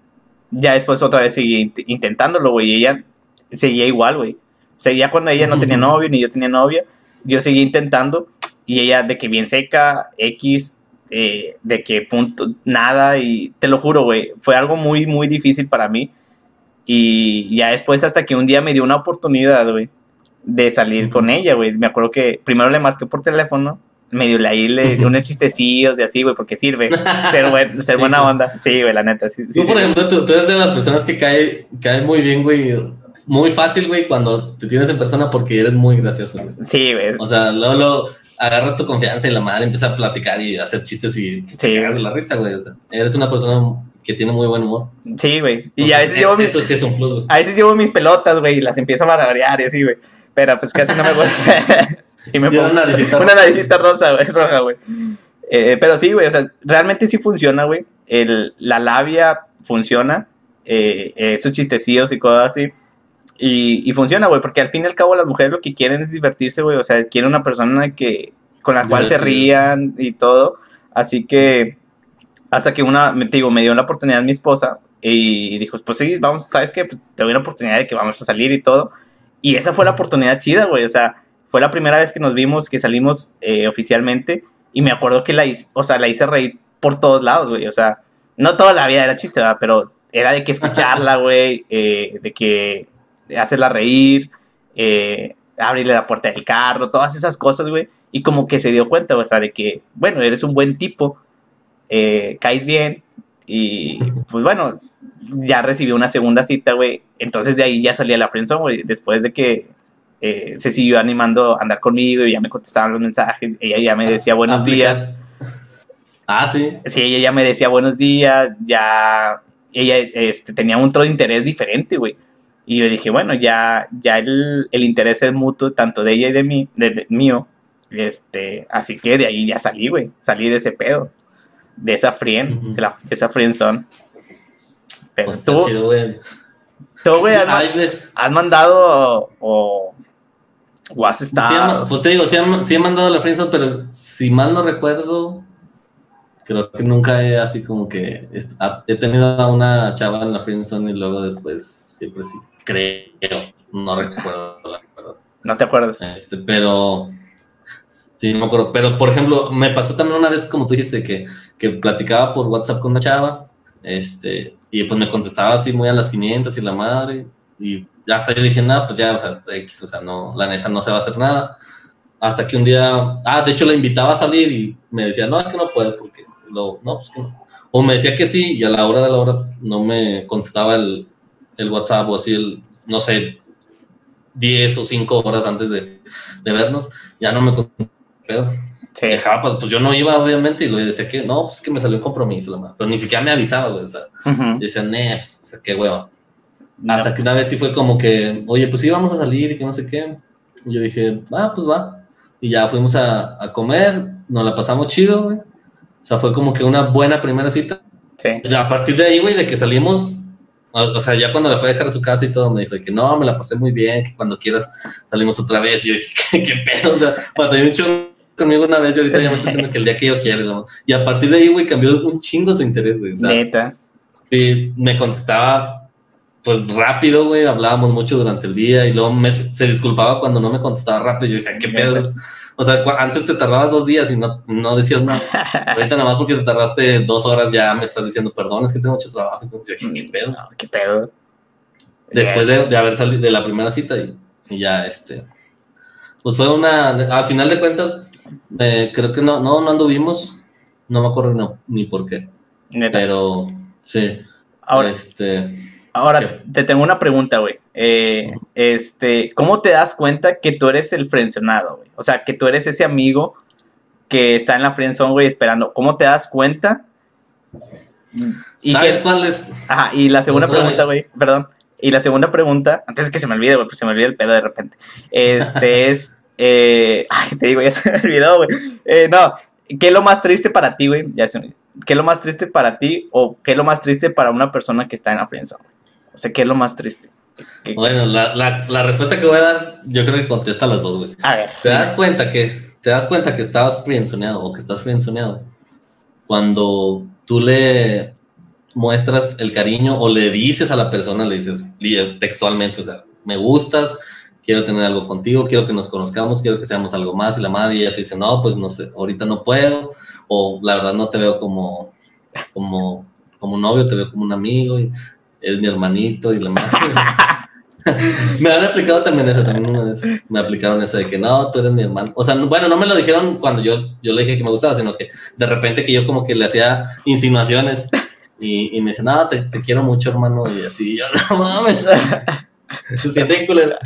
ya después otra vez seguí intentándolo, güey, y ella seguía igual, güey. Ya cuando ella no tenía novio ni yo tenía novia, yo seguía intentando y ella de que bien seca, X, eh, de que punto, nada, y te lo juro, güey, fue algo muy, muy difícil para mí. Y ya después, hasta que un día me dio una oportunidad, güey, de salir con ella, güey. Me acuerdo que primero le marqué por teléfono, medio le ahí le di unos chistecillos de así, güey, porque sirve ser, ser buena onda. Sí, güey, la neta. Sí, tú, por ejemplo, tú, eres de las personas que cae, cae muy bien, güey. Muy fácil, güey, cuando te tienes en persona porque eres muy gracioso. Sí, güey. O sea, luego, luego agarras tu confianza y la madre empieza a platicar y a hacer chistes y pues, te de la risa, güey. O sea, eres una persona que tiene muy buen humor. Sí, güey. Y a veces llevo mis, eso sí es un plus, güey. A veces llevo mis pelotas, güey, y las empiezo a barbarear y así, güey. Pero pues casi no me gusta. y me pongo una naricita, una naricita rosa, güey, roja, güey. Eh, pero sí, güey, o sea, realmente sí funciona, güey. La labia funciona. Eh, esos chistecillos y cosas así. Y, funciona, güey, porque al fin y al cabo las mujeres lo que quieren es divertirse, güey. O sea, quieren una persona que, con la cual se rían y todo. Así que hasta que una, te digo, me dio la oportunidad mi esposa y dijo, pues sí, vamos, ¿sabes qué? Pues, te doy una oportunidad de que vamos a salir y todo. Y esa fue la oportunidad chida, güey. O sea, fue la primera vez que nos vimos, que salimos eh, oficialmente. Y me acuerdo que la hice, o sea, la hice reír por todos lados, güey. O sea, no toda la vida era chiste, ¿verdad? Pero era de que escucharla, güey, eh, de que hacerla reír, eh, abrirle la puerta del carro, todas esas cosas, güey. Y como que se dio cuenta, o sea, de que, bueno, eres un buen tipo, eh, caes bien. Y pues bueno, ya recibí una segunda cita, güey. Entonces de ahí ya salía la friendzone, güey. Después de que eh, se siguió animando a andar conmigo y ya me contestaban los mensajes. Ella ya me decía buenos días. Ah, sí. Sí, ella ya me decía buenos días, ya ella este, tenía otro interés diferente, güey. Y yo dije, bueno, ya, ya el, el interés es mutuo, tanto de ella y de mí, de, mío. Este, así que de ahí ya salí, güey. Salí de ese pedo. De esa frien, de, la, de esa friendzone. Pero Pues tú, está chido, güey. tú, güey, has, mandado o, o has Sí, estado. he- pues te digo, sí, he- sí he mandado la friendzone, pero si mal no recuerdo, creo que nunca he así como que he tenido a una chava en la friendzone y luego después siempre sí creo, no recuerdo la verdad. no te acuerdas. Este, pero sí, no me acuerdo. Pero por ejemplo, me pasó también una vez, como tú dijiste, que, que platicaba por WhatsApp con una chava, este, y pues me contestaba así muy a las 500 y la madre, y ya hasta yo dije, nada, pues ya, o sea, X, o sea, no, la neta no se va a hacer nada. Hasta que un día, ah, de hecho la invitaba a salir y me decía, no, es que no puedo, porque lo, no, pues que no. O me decía que sí, y a la hora de la hora no me contestaba el, el WhatsApp o así, el, no sé, 10 o 5 horas antes de, de vernos, ya no me contestaba. Sí. Dejaba, pues, pues yo no iba, obviamente, y le decía que no, pues es que me salió un compromiso, la madre. pero ni siquiera me avisaba, güey, o sea, Ujú. decía, "Nee, pues, o sea, qué hueva. No. Hasta que una vez sí fue como que, oye, pues sí, vamos a salir y que no sé qué. Y yo dije, ah, pues va. Y ya fuimos a, a comer, nos la pasamos chido, güey. O sea, fue como que una buena primera cita. Sí. Y a partir de ahí, güey, de que salimos, o, sea, ya cuando la fue a dejar a su casa y todo, me dijo que no, me la pasé muy bien, que cuando quieras salimos otra vez. Y yo dije, qué, qué pedo, o sea, batalló mucho conmigo una vez y ahorita ya me está diciendo que el día que yo quiero, ¿no? Y a partir de ahí, güey, cambió un chingo su interés, güey. O sea, Neta. Sí, me contestaba pues rápido, güey, hablábamos mucho durante el día y luego me, se disculpaba cuando no me contestaba rápido. Yo decía, ¿qué pedo? O sea, antes te tardabas dos días y no, no decías nada. Ahorita nada más porque te tardaste dos horas ya me estás diciendo, perdón, es que tengo mucho trabajo. Y yo dije, ¿qué pedo? No, qué pedo. Después de, de haber salido de la primera cita y, y ya, este, pues fue una, al final de cuentas, eh, creo que no, no, no anduvimos, no me acuerdo no, ni por qué, Neta. pero sí, Ahora, este... ahora ¿qué? te tengo una pregunta, güey. Eh, este, ¿cómo te das cuenta que tú eres el frencionado, güey? O sea, que tú eres ese amigo que está en la friendzone, güey, esperando. ¿Cómo te das cuenta? Y ¿Sabes que, cuál es? ajá, y la segunda pregunta, güey, perdón. Y la segunda pregunta, antes de que se me olvide, güey, pues se me olvida el pedo de repente. Este es, eh, ay, te digo, ya se me olvidó, güey. Eh, no, ¿qué es lo más triste para ti, güey? Ya se me- ¿Qué es lo más triste para ti o qué es lo más triste para una persona que está en la friendzone? O sea, ¿qué es lo más triste? ¿Qué- Bueno, la, la, la respuesta que voy a dar, yo creo que contesta las dos, güey. A ver. Te das cuenta que, te das cuenta que estabas friendzoneado o que estás friendzoneado cuando tú le muestras el cariño o le dices a la persona, le dices textualmente, o sea, me gustas, quiero tener algo contigo, quiero que nos conozcamos, quiero que seamos algo más, y la madre y ella te dice, no, pues no sé, ahorita no puedo, o la verdad no te veo como, como, como un novio, te veo como un amigo, y es mi hermanito, y la madre. me han aplicado también esa, también una vez me aplicaron esa de que no, tú eres mi hermano. O sea, no- bueno, no me lo dijeron cuando yo, yo le dije que me gustaba, sino que de repente que yo como que le hacía insinuaciones y, y me dice, no, te, te quiero mucho, hermano, y así, yo no mames. Siente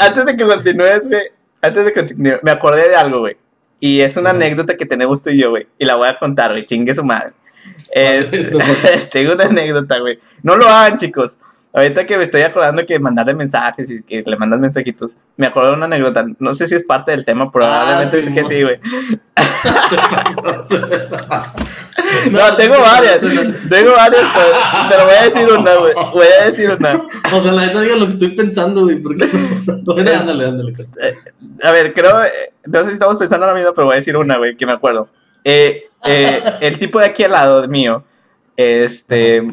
Antes de que continúes, güey. Antes de continuar, me acordé de algo, güey. Y es una anécdota que tenemos tú y yo, güey. Y la voy a contar, güey. Chingue su madre. Este, tengo una anécdota, güey. No lo hagan, chicos. Ahorita que me estoy acordando que mandarle mensajes y que le mandan mensajitos, me acuerdo de una anécdota. No sé si es parte del tema, probablemente Ah, sí, sí que sí, güey. No, tengo varias. Tengo varias, pero, pero voy a decir una, güey. Voy a decir una. Ojalá no diga lo que estoy pensando, güey, porque ándale, ándale. A ver, creo, eh, no sé si estamos pensando ahora mismo, pero voy a decir una, güey, que me acuerdo. Eh, eh, el tipo de aquí al lado mío, este,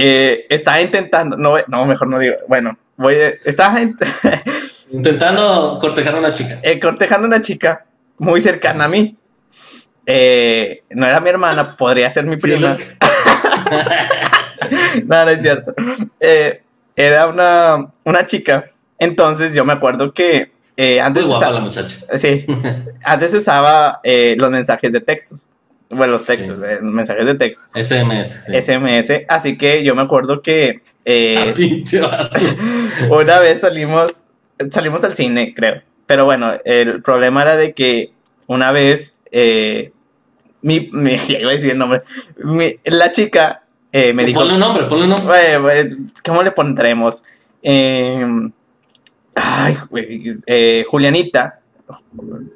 eh, estaba intentando, no, no, mejor no digo, bueno, voy, a- estaba int- Intentando cortejar a una chica. eh, cortejando a una chica muy cercana a mí. Eh, no era mi hermana, podría ser mi Sí, prima. no, no es cierto. Era una, una chica. Entonces yo me acuerdo que eh, antes guapa usa- la muchacha. Sí, antes se usaba eh, los mensajes de textos. Bueno, los textos, Sí. eh, mensajes de texto, SMS. Sí. SMS. Así que yo me acuerdo que Ah, eh, vato. una vez salimos, salimos al cine, creo. Pero bueno, el problema era de que una vez, eh, mi, mi- ya iba a decir el nombre, mi- la chica eh, me dijo... Ponle un nombre, ponle un nombre. ¿Cómo le pondremos? Eh, ay, eh, Julianita.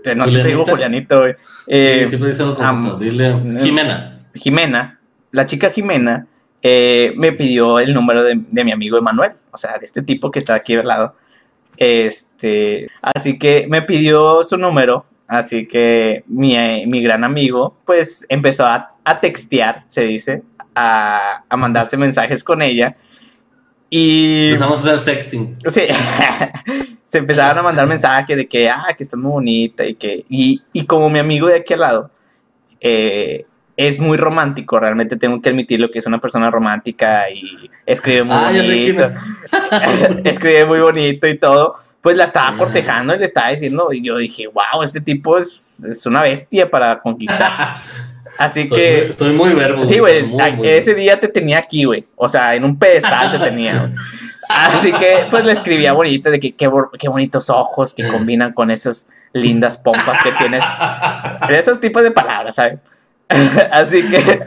Te- No sé, te digo. Julianito, güey. Eh, sí, siempre am- Dile. Jimena. Jimena, la chica Jimena, eh, me pidió el número de, de mi amigo Emanuel, o sea, de este tipo que está aquí al lado. Este, así que me pidió su número, así que mi, eh, mi gran amigo, pues empezó a, a textear, se dice, a, a mandarse mensajes con ella. Y Empezamos a hacer sexting. Sí, se empezaron a mandar mensajes de que, ah, que estás muy bonita y que, y, y como mi amigo de aquí al lado, eh, es muy romántico, realmente tengo que admitirlo que es una persona romántica y escribe muy Ah, bonito, escribe muy bonito y todo, pues la estaba cortejando y le estaba diciendo, y yo dije, wow, este tipo es, es una bestia para conquistar. Así soy, que... soy muy verbo. Sí, güey, ese día te tenía aquí, güey. O sea, en un pedestal te tenía. Así que, pues le escribía bonito de que qué, qué bonitos ojos que combinan con esas lindas pompas que tienes. De esos tipos de palabras, ¿sabes? Así que,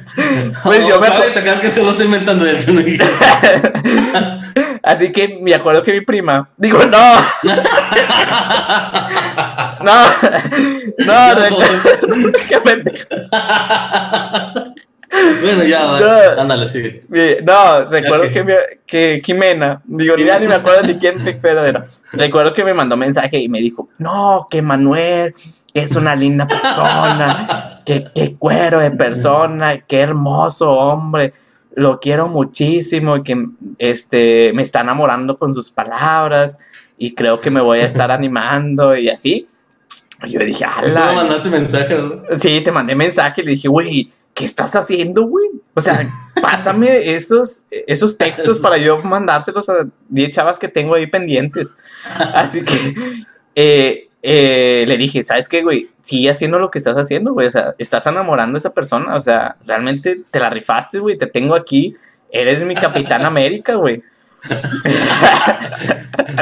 pues yo me No, que se lo estoy inventando yo no dije eso. Así que me acuerdo que mi prima, digo, no, no, no, No, no, qué pendejo. bueno, ya. No. ándale, sigue. No, recuerdo que, mi- que Jimena, digo, ya ni me acuerdo ni quién te- pero era. Recuerdo que me mandó mensaje y me dijo, no, que Manuel es una linda persona, que, que cuero de persona, qué hermoso hombre, lo quiero muchísimo y que este, me está enamorando con sus palabras y creo que me voy a estar animando y así. Y yo dije, Tú me ala. mandaste mensaje, ¿verdad? Sí, te mandé mensaje y le dije, güey, ¿qué estás haciendo, güey? O sea, pásame esos, esos textos para yo mandárselos a 10 chavas que tengo ahí pendientes. Así que eh, eh, le dije, ¿sabes qué, güey? Sigue haciendo lo que estás haciendo, güey. O sea, estás enamorando a esa persona. O sea, realmente te la rifaste, güey. Te tengo aquí. Eres mi capitán América, güey.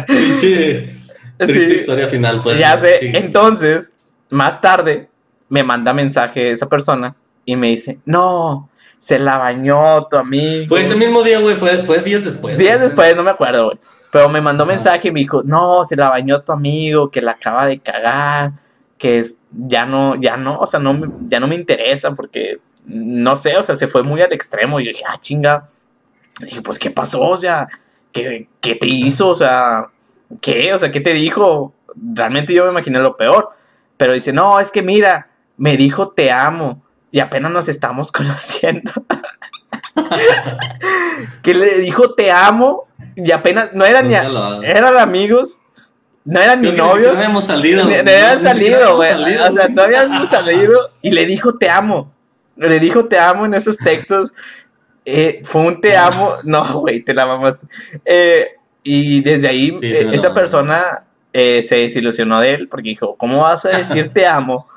Pinche triste Sí. historia final, pues. ya sé. Sí. Entonces, más tarde, me manda mensaje esa persona y me dice, no, se la bañó tu amigo. Fue ese mismo día, güey, fue, fue días después. Días güey. después, no me acuerdo, güey. Pero me mandó mensaje y me dijo, no, se la bañó tu amigo, que la acaba de cagar, que es, ya no, ya no, o sea, no, me- ya no me interesa porque, no sé, o sea, se fue muy al extremo. Y yo dije, ah, chinga. Le dije, pues, ¿qué pasó? O sea, ¿qué, qué te hizo? O sea, ¿qué? O sea, ¿qué te dijo? Realmente yo me imaginé lo peor. Pero dice, no, es que mira, me dijo te amo y apenas nos estamos conociendo. que le dijo te amo y apenas, no eran ni, Nunca eran amigos, no eran ni Creo que ni novios, siquiera habíamos salido. ni habían salido, güey. O sea, no habíamos salido y le dijo te amo. Le dijo te amo en esos textos. Eh, fue un te amo. No, güey, te la mamaste. Eh, y desde ahí, Sí, eh, esa persona eh, se desilusionó de él porque dijo: ¿Cómo vas a decir te amo?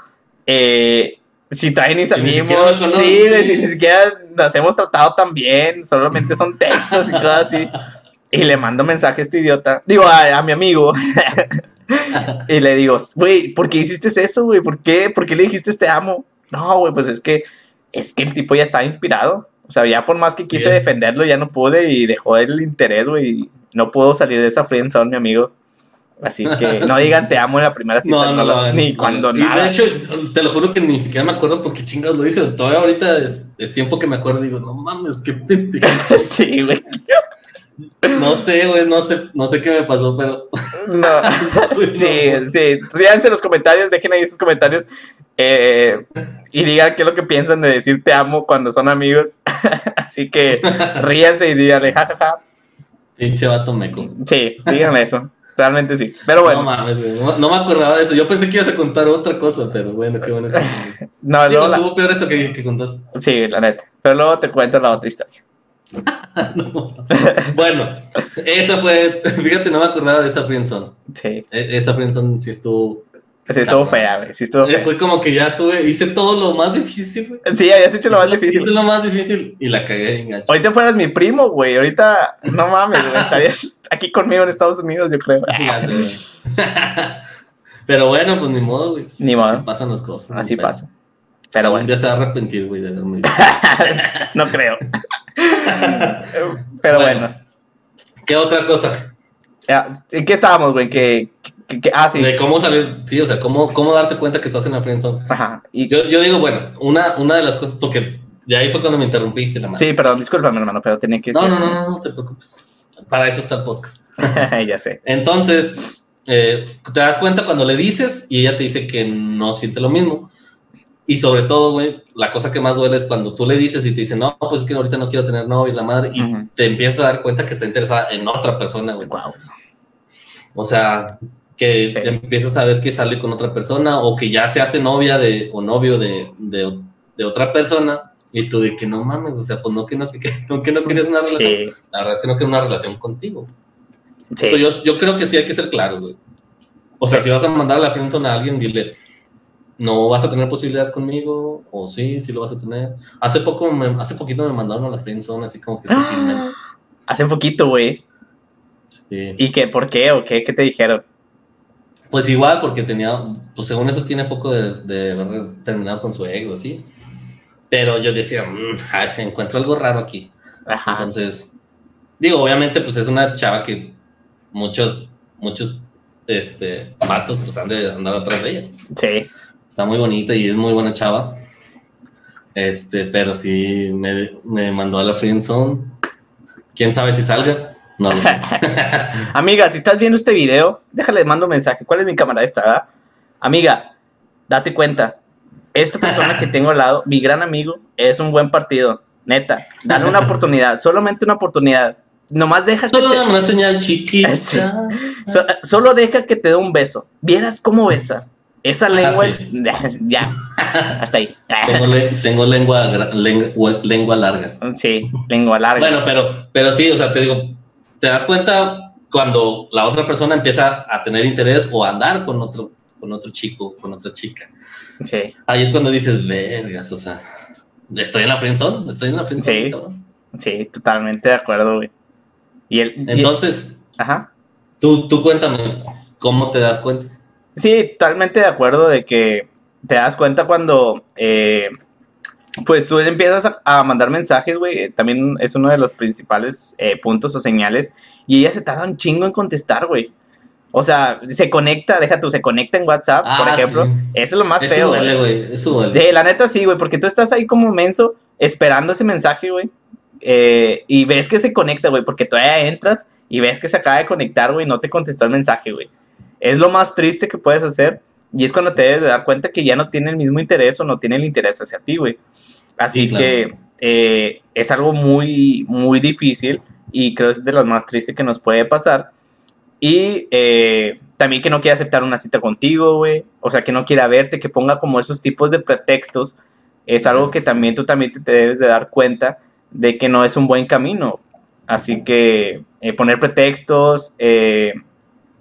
Eh, si todavía ni Si ni salimos, conoces, sí, sí. si ni siquiera nos hemos tratado tan bien, solamente son textos y cosas así. Y le mando mensaje a este idiota, digo, a, a mi amigo, y le digo, güey, ¿por qué hiciste eso, güey? ¿Por qué? ¿Por qué le dijiste te amo? No, güey, pues es que, es que el tipo ya estaba inspirado. O sea, ya por más que quise Sí. defenderlo, ya no pude y dejó el interés, güey. No pudo salir de esa friendzone, mi amigo. Así que no Sí. digan te amo en la primera cita, No, no, lo- lo hagan, ni no. cuando Y nada. de hecho, te lo juro que ni siquiera me acuerdo por qué chingados lo hice. Todavía ahorita es, es tiempo que me acuerdo y digo, no mames, qué pendejo. sí, güey. No sé, güey, no sé, no sé qué me pasó, pero. No. Pues, Sí, sí. Ríanse en los comentarios, dejen ahí sus comentarios. eh, y digan qué es lo que piensan de decir te amo cuando son amigos. Así que ríanse y díganle jajaja. Pinche vato meco. Sí, díganle eso. Realmente sí. Pero bueno, No mames, güey. No, no me acordaba de eso. Yo pensé que ibas a contar otra cosa, pero bueno, qué bueno. que- no, Digo, luego la- estuvo peor esto que, que contaste. sí, la neta. Pero luego te cuento la otra historia. No. Bueno, esa fue. Fíjate, no me acordaba de esa friendzone. Sí. E- Esa friendzone sí estuvo. Sí, estuvo fea, güey. Sí, estuvo eh, fea. Fue como que ya estuve. Hice todo lo más difícil, güey. Sí, habías hecho lo más difícil. Hice lo más difícil y la cagué en gacho. Ahorita fueras mi primo, güey. Ahorita, no mames, güey. Estarías aquí conmigo en Estados Unidos, yo creo. Ya sé, güey. Pero bueno, pues ni modo, güey. Pues, Ni así modo. pasan las cosas. Así pasa. Pero Un bueno, día se va a arrepentir, güey, de haberme no creo. Pero bueno. ¿Qué otra cosa? ¿En qué estábamos, güey? Que, ah, sí. De cómo salir, sí, o sea, cómo, cómo darte cuenta que estás en la friendzone. Ajá. Y... Yo, yo digo, bueno, una, una de las cosas, porque ya ahí fue cuando me interrumpiste, la Sí, perdón, discúlpame, hermano, pero tenía que No, no, no, no, no te preocupes. Para eso está el podcast. ya sé. Entonces, eh, te das cuenta cuando le dices y ella te dice que no siente lo mismo. Y sobre todo, güey, la cosa que más duele es cuando tú le dices y te dice, no, pues es que ahorita no quiero tener novio y la madre, y te empiezas a dar cuenta que está interesada en otra persona, güey. Wow. O sea, que empiezas a ver que sale con otra persona o que ya se hace novia de, o novio de, de, de otra persona y tú de que no mames, o sea, pues no que no, que, no, que no quieres una relación. La verdad es que no quiero una relación contigo. Sí. yo, yo creo que sí hay que ser claros, güey. O sea, si vas a mandar a la friendzone a alguien, dile, no vas a tener posibilidad conmigo, o sí, sí lo vas a tener. Hace poco, hace poquito me mandaron a la friendzone, así como que ¡Ah! Hace poquito, güey. Sí. ¿Y qué? ¿Por qué? ¿O qué? ¿Qué te dijeron? Pues igual, porque tenía, pues según eso tiene poco de, de haber terminado con su ex o así. Pero yo decía, mmm, encuentro algo raro aquí. Ajá. Entonces, digo, obviamente, pues es una chava que muchos, muchos, este, matos, pues han de andar atrás de ella. Sí. Está muy bonita y es muy buena chava. Este, pero sí me, me mandó a la friendzone. ¿Quién sabe si salga? No lo sé. Amiga, si estás viendo este video, déjale, mando un mensaje. ¿Cuál es mi cámara esta? Amiga, date cuenta. Esta persona que tengo al lado, mi gran amigo, es un buen partido. Neta, dale una oportunidad, solamente una oportunidad. Nomás deja Solo que. Solo una señal chiquita. solo deja que te dé un beso. Vieras cómo besa. Esa lengua es. ya. Hasta ahí. tengo, lengua, lengua, larga. Sí, lengua larga. Bueno, pero, pero sí, o sea, te digo, te das cuenta cuando la otra persona empieza a tener interés o a andar con otro, con otro chico, con otra chica. Sí. Ahí es cuando dices, vergas, o sea, estoy en la friendzone, estoy en la friendzone. Sí, sí totalmente de acuerdo, güey. Y el, Entonces, ajá. Tú, tú cuéntame, ¿cómo te das cuenta? Sí, totalmente de acuerdo de que te das cuenta cuando, eh, pues tú empiezas a, mandar mensajes, güey, también es uno de los principales eh, puntos o señales, y ella se tarda un chingo en contestar, güey. O sea, se conecta, deja tú, se conecta en WhatsApp, por ah, ejemplo. Eso es lo más feo. güey. Eso. Sí, la neta sí, güey, porque tú estás ahí como menso esperando ese mensaje, güey. Eh, y ves que se conecta, güey, porque todavía entras y ves que se acaba de conectar, güey, no te contestó el mensaje, güey. Es lo más triste que puedes hacer y es cuando te debes de dar cuenta que ya no tiene el mismo interés o no tiene el interés hacia ti, güey. Así que eh, es algo muy, muy difícil y creo que es de lo más triste que nos puede pasar. Y eh, también que no quiera aceptar una cita contigo, güey. O sea, que no quiera verte, que ponga como esos tipos de pretextos. Es algo que también tú también te debes de dar cuenta de que no es un buen camino. Así que eh, poner pretextos, eh,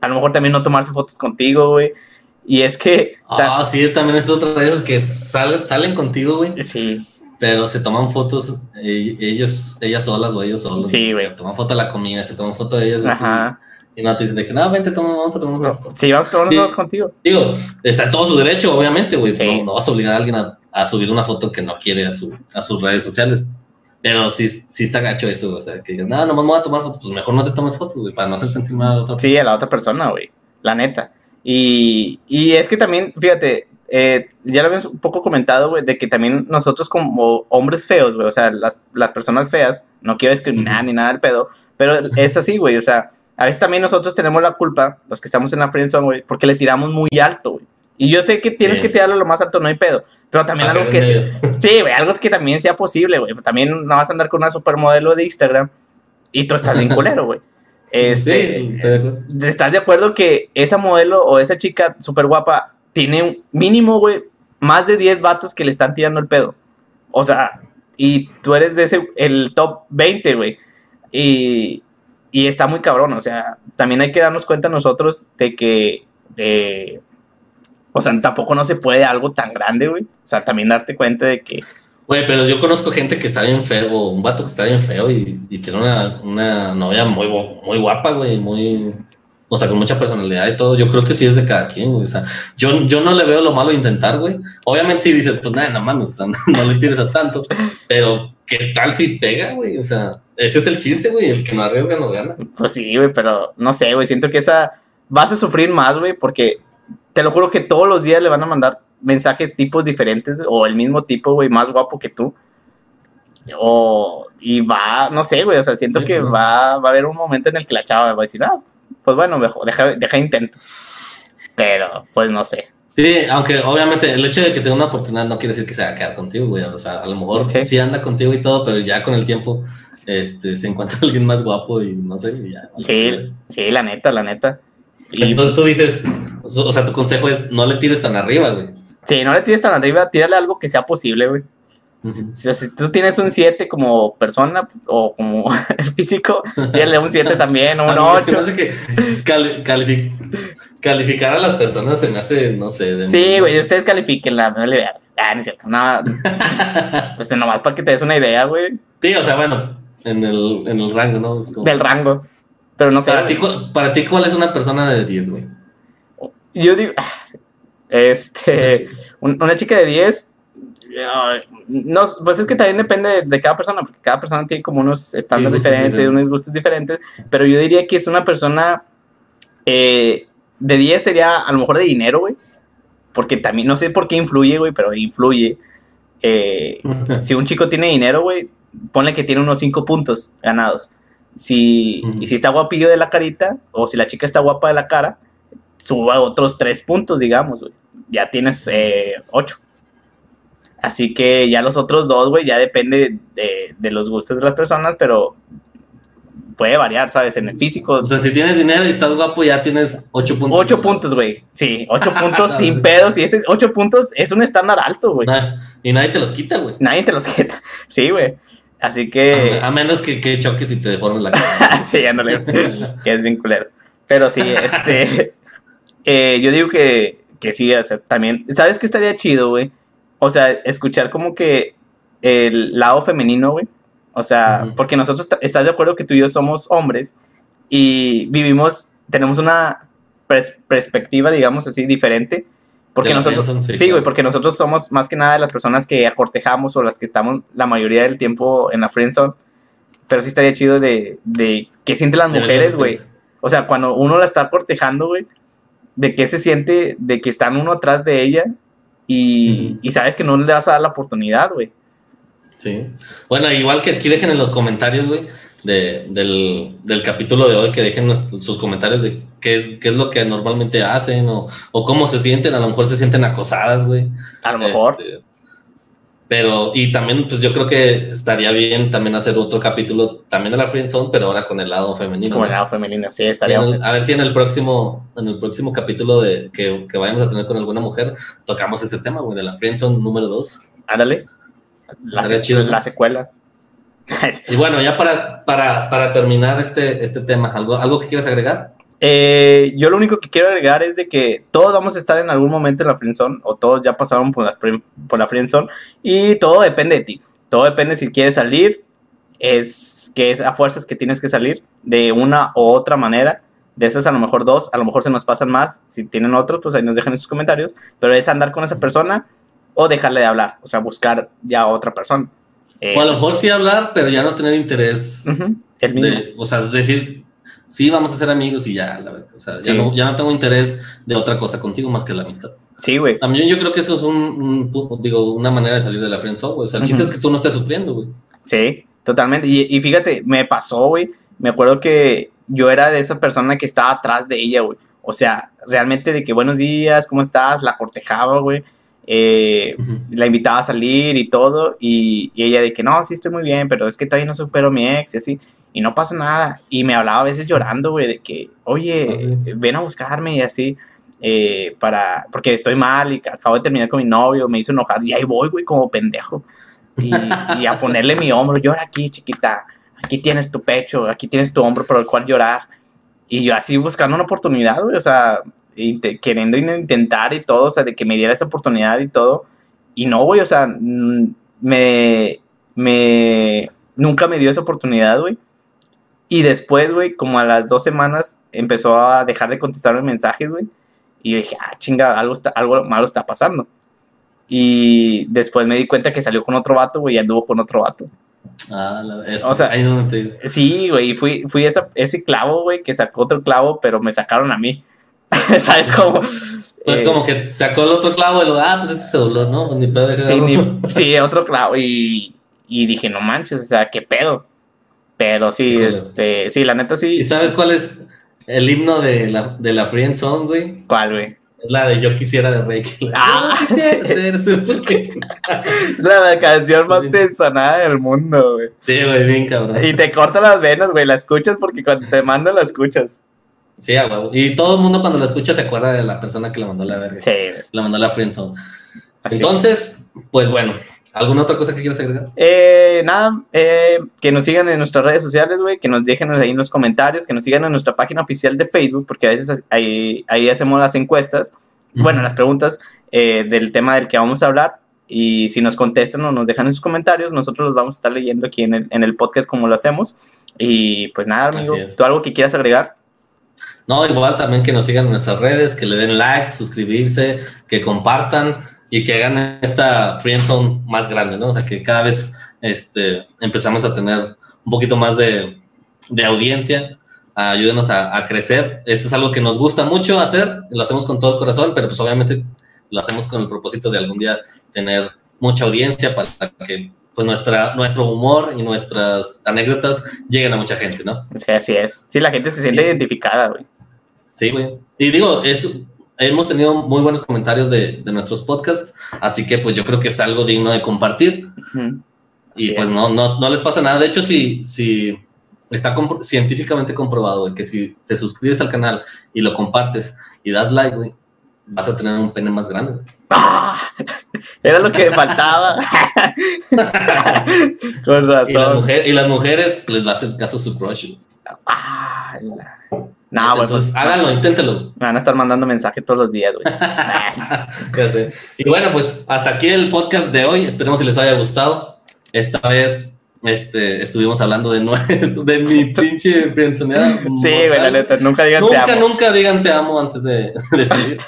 a lo mejor también no tomarse fotos contigo, güey. Y es que... Ah, sí, también es otra de esas que salen, salen contigo, güey. Sí. Pero se toman fotos ellos, ellas solas o ellos solos. Sí, güey. Toman foto de la comida, se toman foto de ellas. Ajá. Y no te dicen de que, no, vente, toma, vamos a tomar una foto. Sí, vamos a tomar una foto contigo. Digo, está en todo su derecho, obviamente, güey. No, vas a obligar a alguien a, subir una foto que no quiere a, su, a sus redes sociales. Pero sí, sí está gacho eso, o sea, que digan, no, no me voy a tomar fotos, pues mejor no te tomes fotos, güey, para no hacer sentir mal a la otra persona. Sí, a la otra persona, güey, la neta. Y, y es que también, fíjate, eh, ya lo habíamos un poco comentado, güey, de que también nosotros como hombres feos, güey, o sea, las, las personas feas, no quiero discriminar ni nada del pedo, pero es así, güey, o sea, a veces también nosotros tenemos la culpa, los que estamos en la friendzone, güey, porque le tiramos muy alto, güey. Y yo sé que tienes que tirarlo lo más alto, no hay pedo. Pero también algo que... Sí, güey, algo que también sea posible, güey. También no vas a andar con una supermodelo de Instagram y tú estás bien culero, güey. Este, sí, ¿Estás de acuerdo que esa modelo o esa chica súper guapa tiene un mínimo, güey, más de 10 vatos que le están tirando el pedo? O sea, y tú eres de ese, el top 20, güey. Y, y está muy cabrón, o sea, también hay que darnos cuenta nosotros de que, eh, o sea, tampoco no se puede algo tan grande, güey. O sea, también darte cuenta de que... Güey, pero yo conozco gente que está bien feo, un vato que está bien feo y, tiene una, una, novia muy, muy guapa, güey, muy... O sea, con mucha personalidad y todo. Yo creo que sí es de cada quien, güey. O sea, yo, yo no le veo lo malo de intentar, güey. Obviamente sí dices, pues nada, nada más, no le tires a tanto. Pero ¿qué tal si pega, güey? O sea, ese es el chiste, güey, el que no arriesga no gana. Pues sí, güey, pero no sé, güey, siento que esa vas a sufrir más, güey, porque te lo juro que todos los días le van a mandar mensajes tipos diferentes o el mismo tipo, güey, más guapo que tú. O, y va, no sé, güey, o sea, siento Sí, que pues, va, va a haber un momento en el que la chava va a decir, ah, pues bueno, mejor, deja, deja intento. Pero, pues no sé. Sí, aunque obviamente el hecho de que tenga una oportunidad no quiere decir que se va a quedar contigo, güey. O sea, a lo mejor Sí. sí, anda contigo y todo, pero ya con el tiempo este, se encuentra alguien más guapo y no sé, ya. Sí, sí, la neta, la neta. Y Entonces tú dices, o sea, tu consejo es no le tires tan arriba, güey. sí, no le tires tan arriba, tírale algo que sea posible, güey. Si, si tú tienes un 7 como persona o como físico, tírale un 7 también, o un A mí se me 8. hace que cali- califi- calificar a las personas se me hace, no sé. de- Sí, güey, ustedes califiquen la no le vean. Ah, no es cierto, no, pues nomás para que te des una idea, güey, Sí, o sea, bueno, en el, en el rango, ¿no? Es como- del rango. Pero no sé. para, ti, para ti, ¿cuál es una persona de 10, güey? Yo digo, este, un- una chica de 10, ay, no, pues es que también depende de, cada persona, porque cada persona tiene como unos estándares diferentes, diferentes. unos gustos diferentes, pero yo diría que es una persona eh, de 10 sería a lo mejor de dinero, güey, porque también, no sé por qué influye, güey, pero influye. Eh, si un chico tiene dinero, güey, ponle que tiene unos 5 puntos ganados. Si, Ujú. y si está guapillo de la carita, o si la chica está guapa de la cara, suba otros 3 puntos, digamos, güey. Ya tienes 8. Así que ya los otros dos, güey, ya depende de, de los gustos de las personas, pero puede variar, ¿sabes? En el físico. O sea, si tienes dinero y estás guapo, ya tienes 8 puntos. 8 puntos, güey. Sí, 8 puntos sin pedos. Y ese 8 puntos es un estándar alto, güey. Nah, y nadie te los quita, güey. Nadie te los quita. Sí, güey. Así que. A, a menos que, que choques y te deformes la cara. sí, ándale. que es bien culero. Pero sí, este. eh, yo digo que, que sí, o sea, también. ¿Sabes qué estaría chido, güey? O sea, escuchar como que el lado femenino, güey. O sea, porque nosotros, ¿estás de acuerdo que tú y yo somos hombres y vivimos, tenemos una pers- perspectiva, digamos así, diferente? Porque nosotros, sí, sí, güey, porque nosotros somos más que nada las personas que acortejamos o las que estamos la mayoría del tiempo en la friendzone. Pero sí estaría chido de, de qué sienten las mujeres, güey. O sea, cuando uno la está cortejando, güey, de qué se siente, de que están uno atrás de ella y, y sabes que no le vas a dar la oportunidad, güey. Sí. Bueno, igual que aquí dejen en los comentarios, güey, de, del, del capítulo de hoy, que dejen sus comentarios de qué, qué es lo que normalmente hacen o, o cómo se sienten. A lo mejor se sienten acosadas, güey. A lo mejor. Este, pero, y también, pues yo creo que estaría bien también hacer otro capítulo también de la Friendzone, pero ahora con el lado femenino. como el lado femenino, sí, estaría. el- a ver si en el próximo, en el próximo capítulo de, que, que vayamos a tener con alguna mujer, tocamos ese tema, güey, de la Friendzone número 2. Ándale. La, Estaría se- chido, ¿no? la secuela. Y bueno, ya para, para, para terminar este, este tema, ¿algo, ¿algo que quieras agregar? Eh, yo lo único que quiero agregar es de que todos vamos a estar en algún momento en la friendzone o todos ya pasaron por la, por la friendzone y todo depende de ti. Todo depende si quieres salir, es que es a fuerzas que tienes que salir de una u otra manera. De esas a lo mejor dos, a lo mejor se nos pasan más. Si tienen otros, pues ahí nos dejan en sus comentarios. Pero es andar con esa persona o dejarle de hablar, o sea, buscar ya a otra persona. Eh, O a lo mejor sí hablar, pero ya no tener interés de, o sea, decir, sí, vamos a ser amigos y ya, la verdad. O sea, ya, no, ya no tengo interés de otra cosa contigo más que la amistad. Sí, güey. También yo creo que eso es un, digo, una manera de salir de la friendzone, güey. O sea, el chiste es que tú no estés sufriendo, güey. Sí, totalmente. Y, y fíjate, me pasó, güey. Me acuerdo que yo era de esa persona que estaba atrás de ella, güey. O sea, realmente de que buenos días, ¿cómo estás? La cortejaba, güey. Eh, la invitaba a salir y todo. Y, y ella de que no, sí estoy muy bien, pero es que todavía no supero a mi ex y así. Y no pasa nada. Y me hablaba a veces llorando, güey, de que, oye, Ah, sí. ven a buscarme y así. eh, para, porque estoy mal y acabo de terminar con mi novio, me hizo enojar. Y ahí voy, güey, como pendejo. Y, y a ponerle mi hombro, llora aquí, chiquita. Aquí tienes tu pecho, aquí tienes tu hombro por el cual llorar. Y yo así buscando una oportunidad, güey, o sea, queriendo in- intentar y todo, o sea, de que me diera esa oportunidad y todo. Y no, güey, o sea, mm, me, me, nunca me dio esa oportunidad, güey. Y después, güey, como a las dos semanas, empezó a dejar de contestarme mensajes, güey. Y yo dije, ah, chinga, algo, está, algo malo está pasando. Y después me di cuenta que salió con otro vato, güey, y anduvo con otro vato. Ah, la- es, O sea, ahí donde te... Sí, güey, fui, fui esa- ese clavo, güey, que sacó otro clavo, pero me sacaron a mí. ¿Sabes cómo? Eh, como que sacó el otro clavo y lo, ah, pues este se dobló, ¿no? Pues ni pedo de sí, ni- sí, otro clavo. Y, y dije, no manches, o sea, qué pedo. Pero sí, este, sí, la neta sí. ¿Y sabes cuál es el himno de la, de la Friend Zone, güey? ¿Cuál, güey? Es la de Yo quisiera de Reiki. Ah, Yo quisiera sí. ser super que- La canción más pensonada del mundo, güey. Sí, güey, bien cabrón. Y te corta las venas, güey, la escuchas porque cuando te mandan la escuchas. Sí, a huevo. Y todo el mundo cuando la escucha se acuerda de la persona que la mandó la verga. Sí. La mandó la Friend Zone. así. Entonces, pues bueno, ¿alguna otra cosa que quieras agregar? Eh, nada, eh, que nos sigan en nuestras redes sociales, güey, que nos dejen ahí en los comentarios, que nos sigan en nuestra página oficial de Facebook, porque a veces ahí, ahí hacemos las encuestas, bueno, las preguntas eh, del tema del que vamos a hablar. Y si nos contestan o nos dejan en sus comentarios, nosotros los vamos a estar leyendo aquí en el, en el podcast como lo hacemos. Y pues nada, amigo. ¿tú algo que quieras agregar? No, igual también que nos sigan en nuestras redes, que le den like, suscribirse, que compartan y que hagan esta Friendzone más grande, ¿no? O sea, que cada vez este, empezamos a tener un poquito más de, de audiencia. Ayúdenos a, a crecer. Esto es algo que nos gusta mucho hacer, lo hacemos con todo el corazón, pero pues obviamente lo hacemos con el propósito de algún día tener mucha audiencia para que pues nuestra, nuestro humor y nuestras anécdotas lleguen a mucha gente, ¿no? Sí, así es. Sí, la gente se siente Sí. identificada, güey. Sí, güey. Y digo, es, hemos tenido muy buenos comentarios de, de nuestros podcasts, así que pues yo creo que es algo digno de compartir y Así pues es. no, no, no les pasa nada. De hecho, si, si está compro- científicamente comprobado güey, que si te suscribes al canal y lo compartes y das like, güey, vas a tener un pene más grande. güey. ¡Ah! Era lo que faltaba. Con Y las, razón. mujer- y las mujeres les va a hacer caso a su crush. Ah, la- No, güey, Entonces, pues háganlo, inténtelo. me van a estar mandando mensajes todos los días, güey. Ya sé. Y bueno, pues hasta aquí el podcast de hoy. Esperemos que les haya gustado. Esta vez este, estuvimos hablando de, nuestro, de mi pinche friendzoneada Sí, güey, la neta, nunca digan te Nunca, amo. nunca digan te amo antes de, de salir.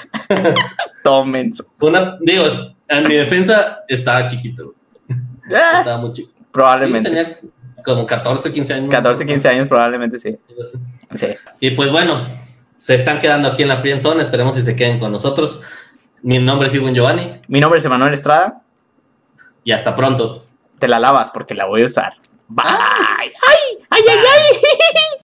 Tomen. Una, digo, en mi defensa estaba chiquito. güey. Ah, Estaba muy chiquito. Sí, probablemente. tenía como 14, 15 años. 14, 15 años, probablemente sí. Sí. Y pues bueno, se están quedando aquí en la Friendzone. Esperemos si se queden con nosotros. Mi nombre es Irwin Giovanni Mi nombre es Emanuel Estrada. y hasta pronto. Te la lavas porque la voy a usar. Bye. ¡Ay! ¡Ay, ay, ay!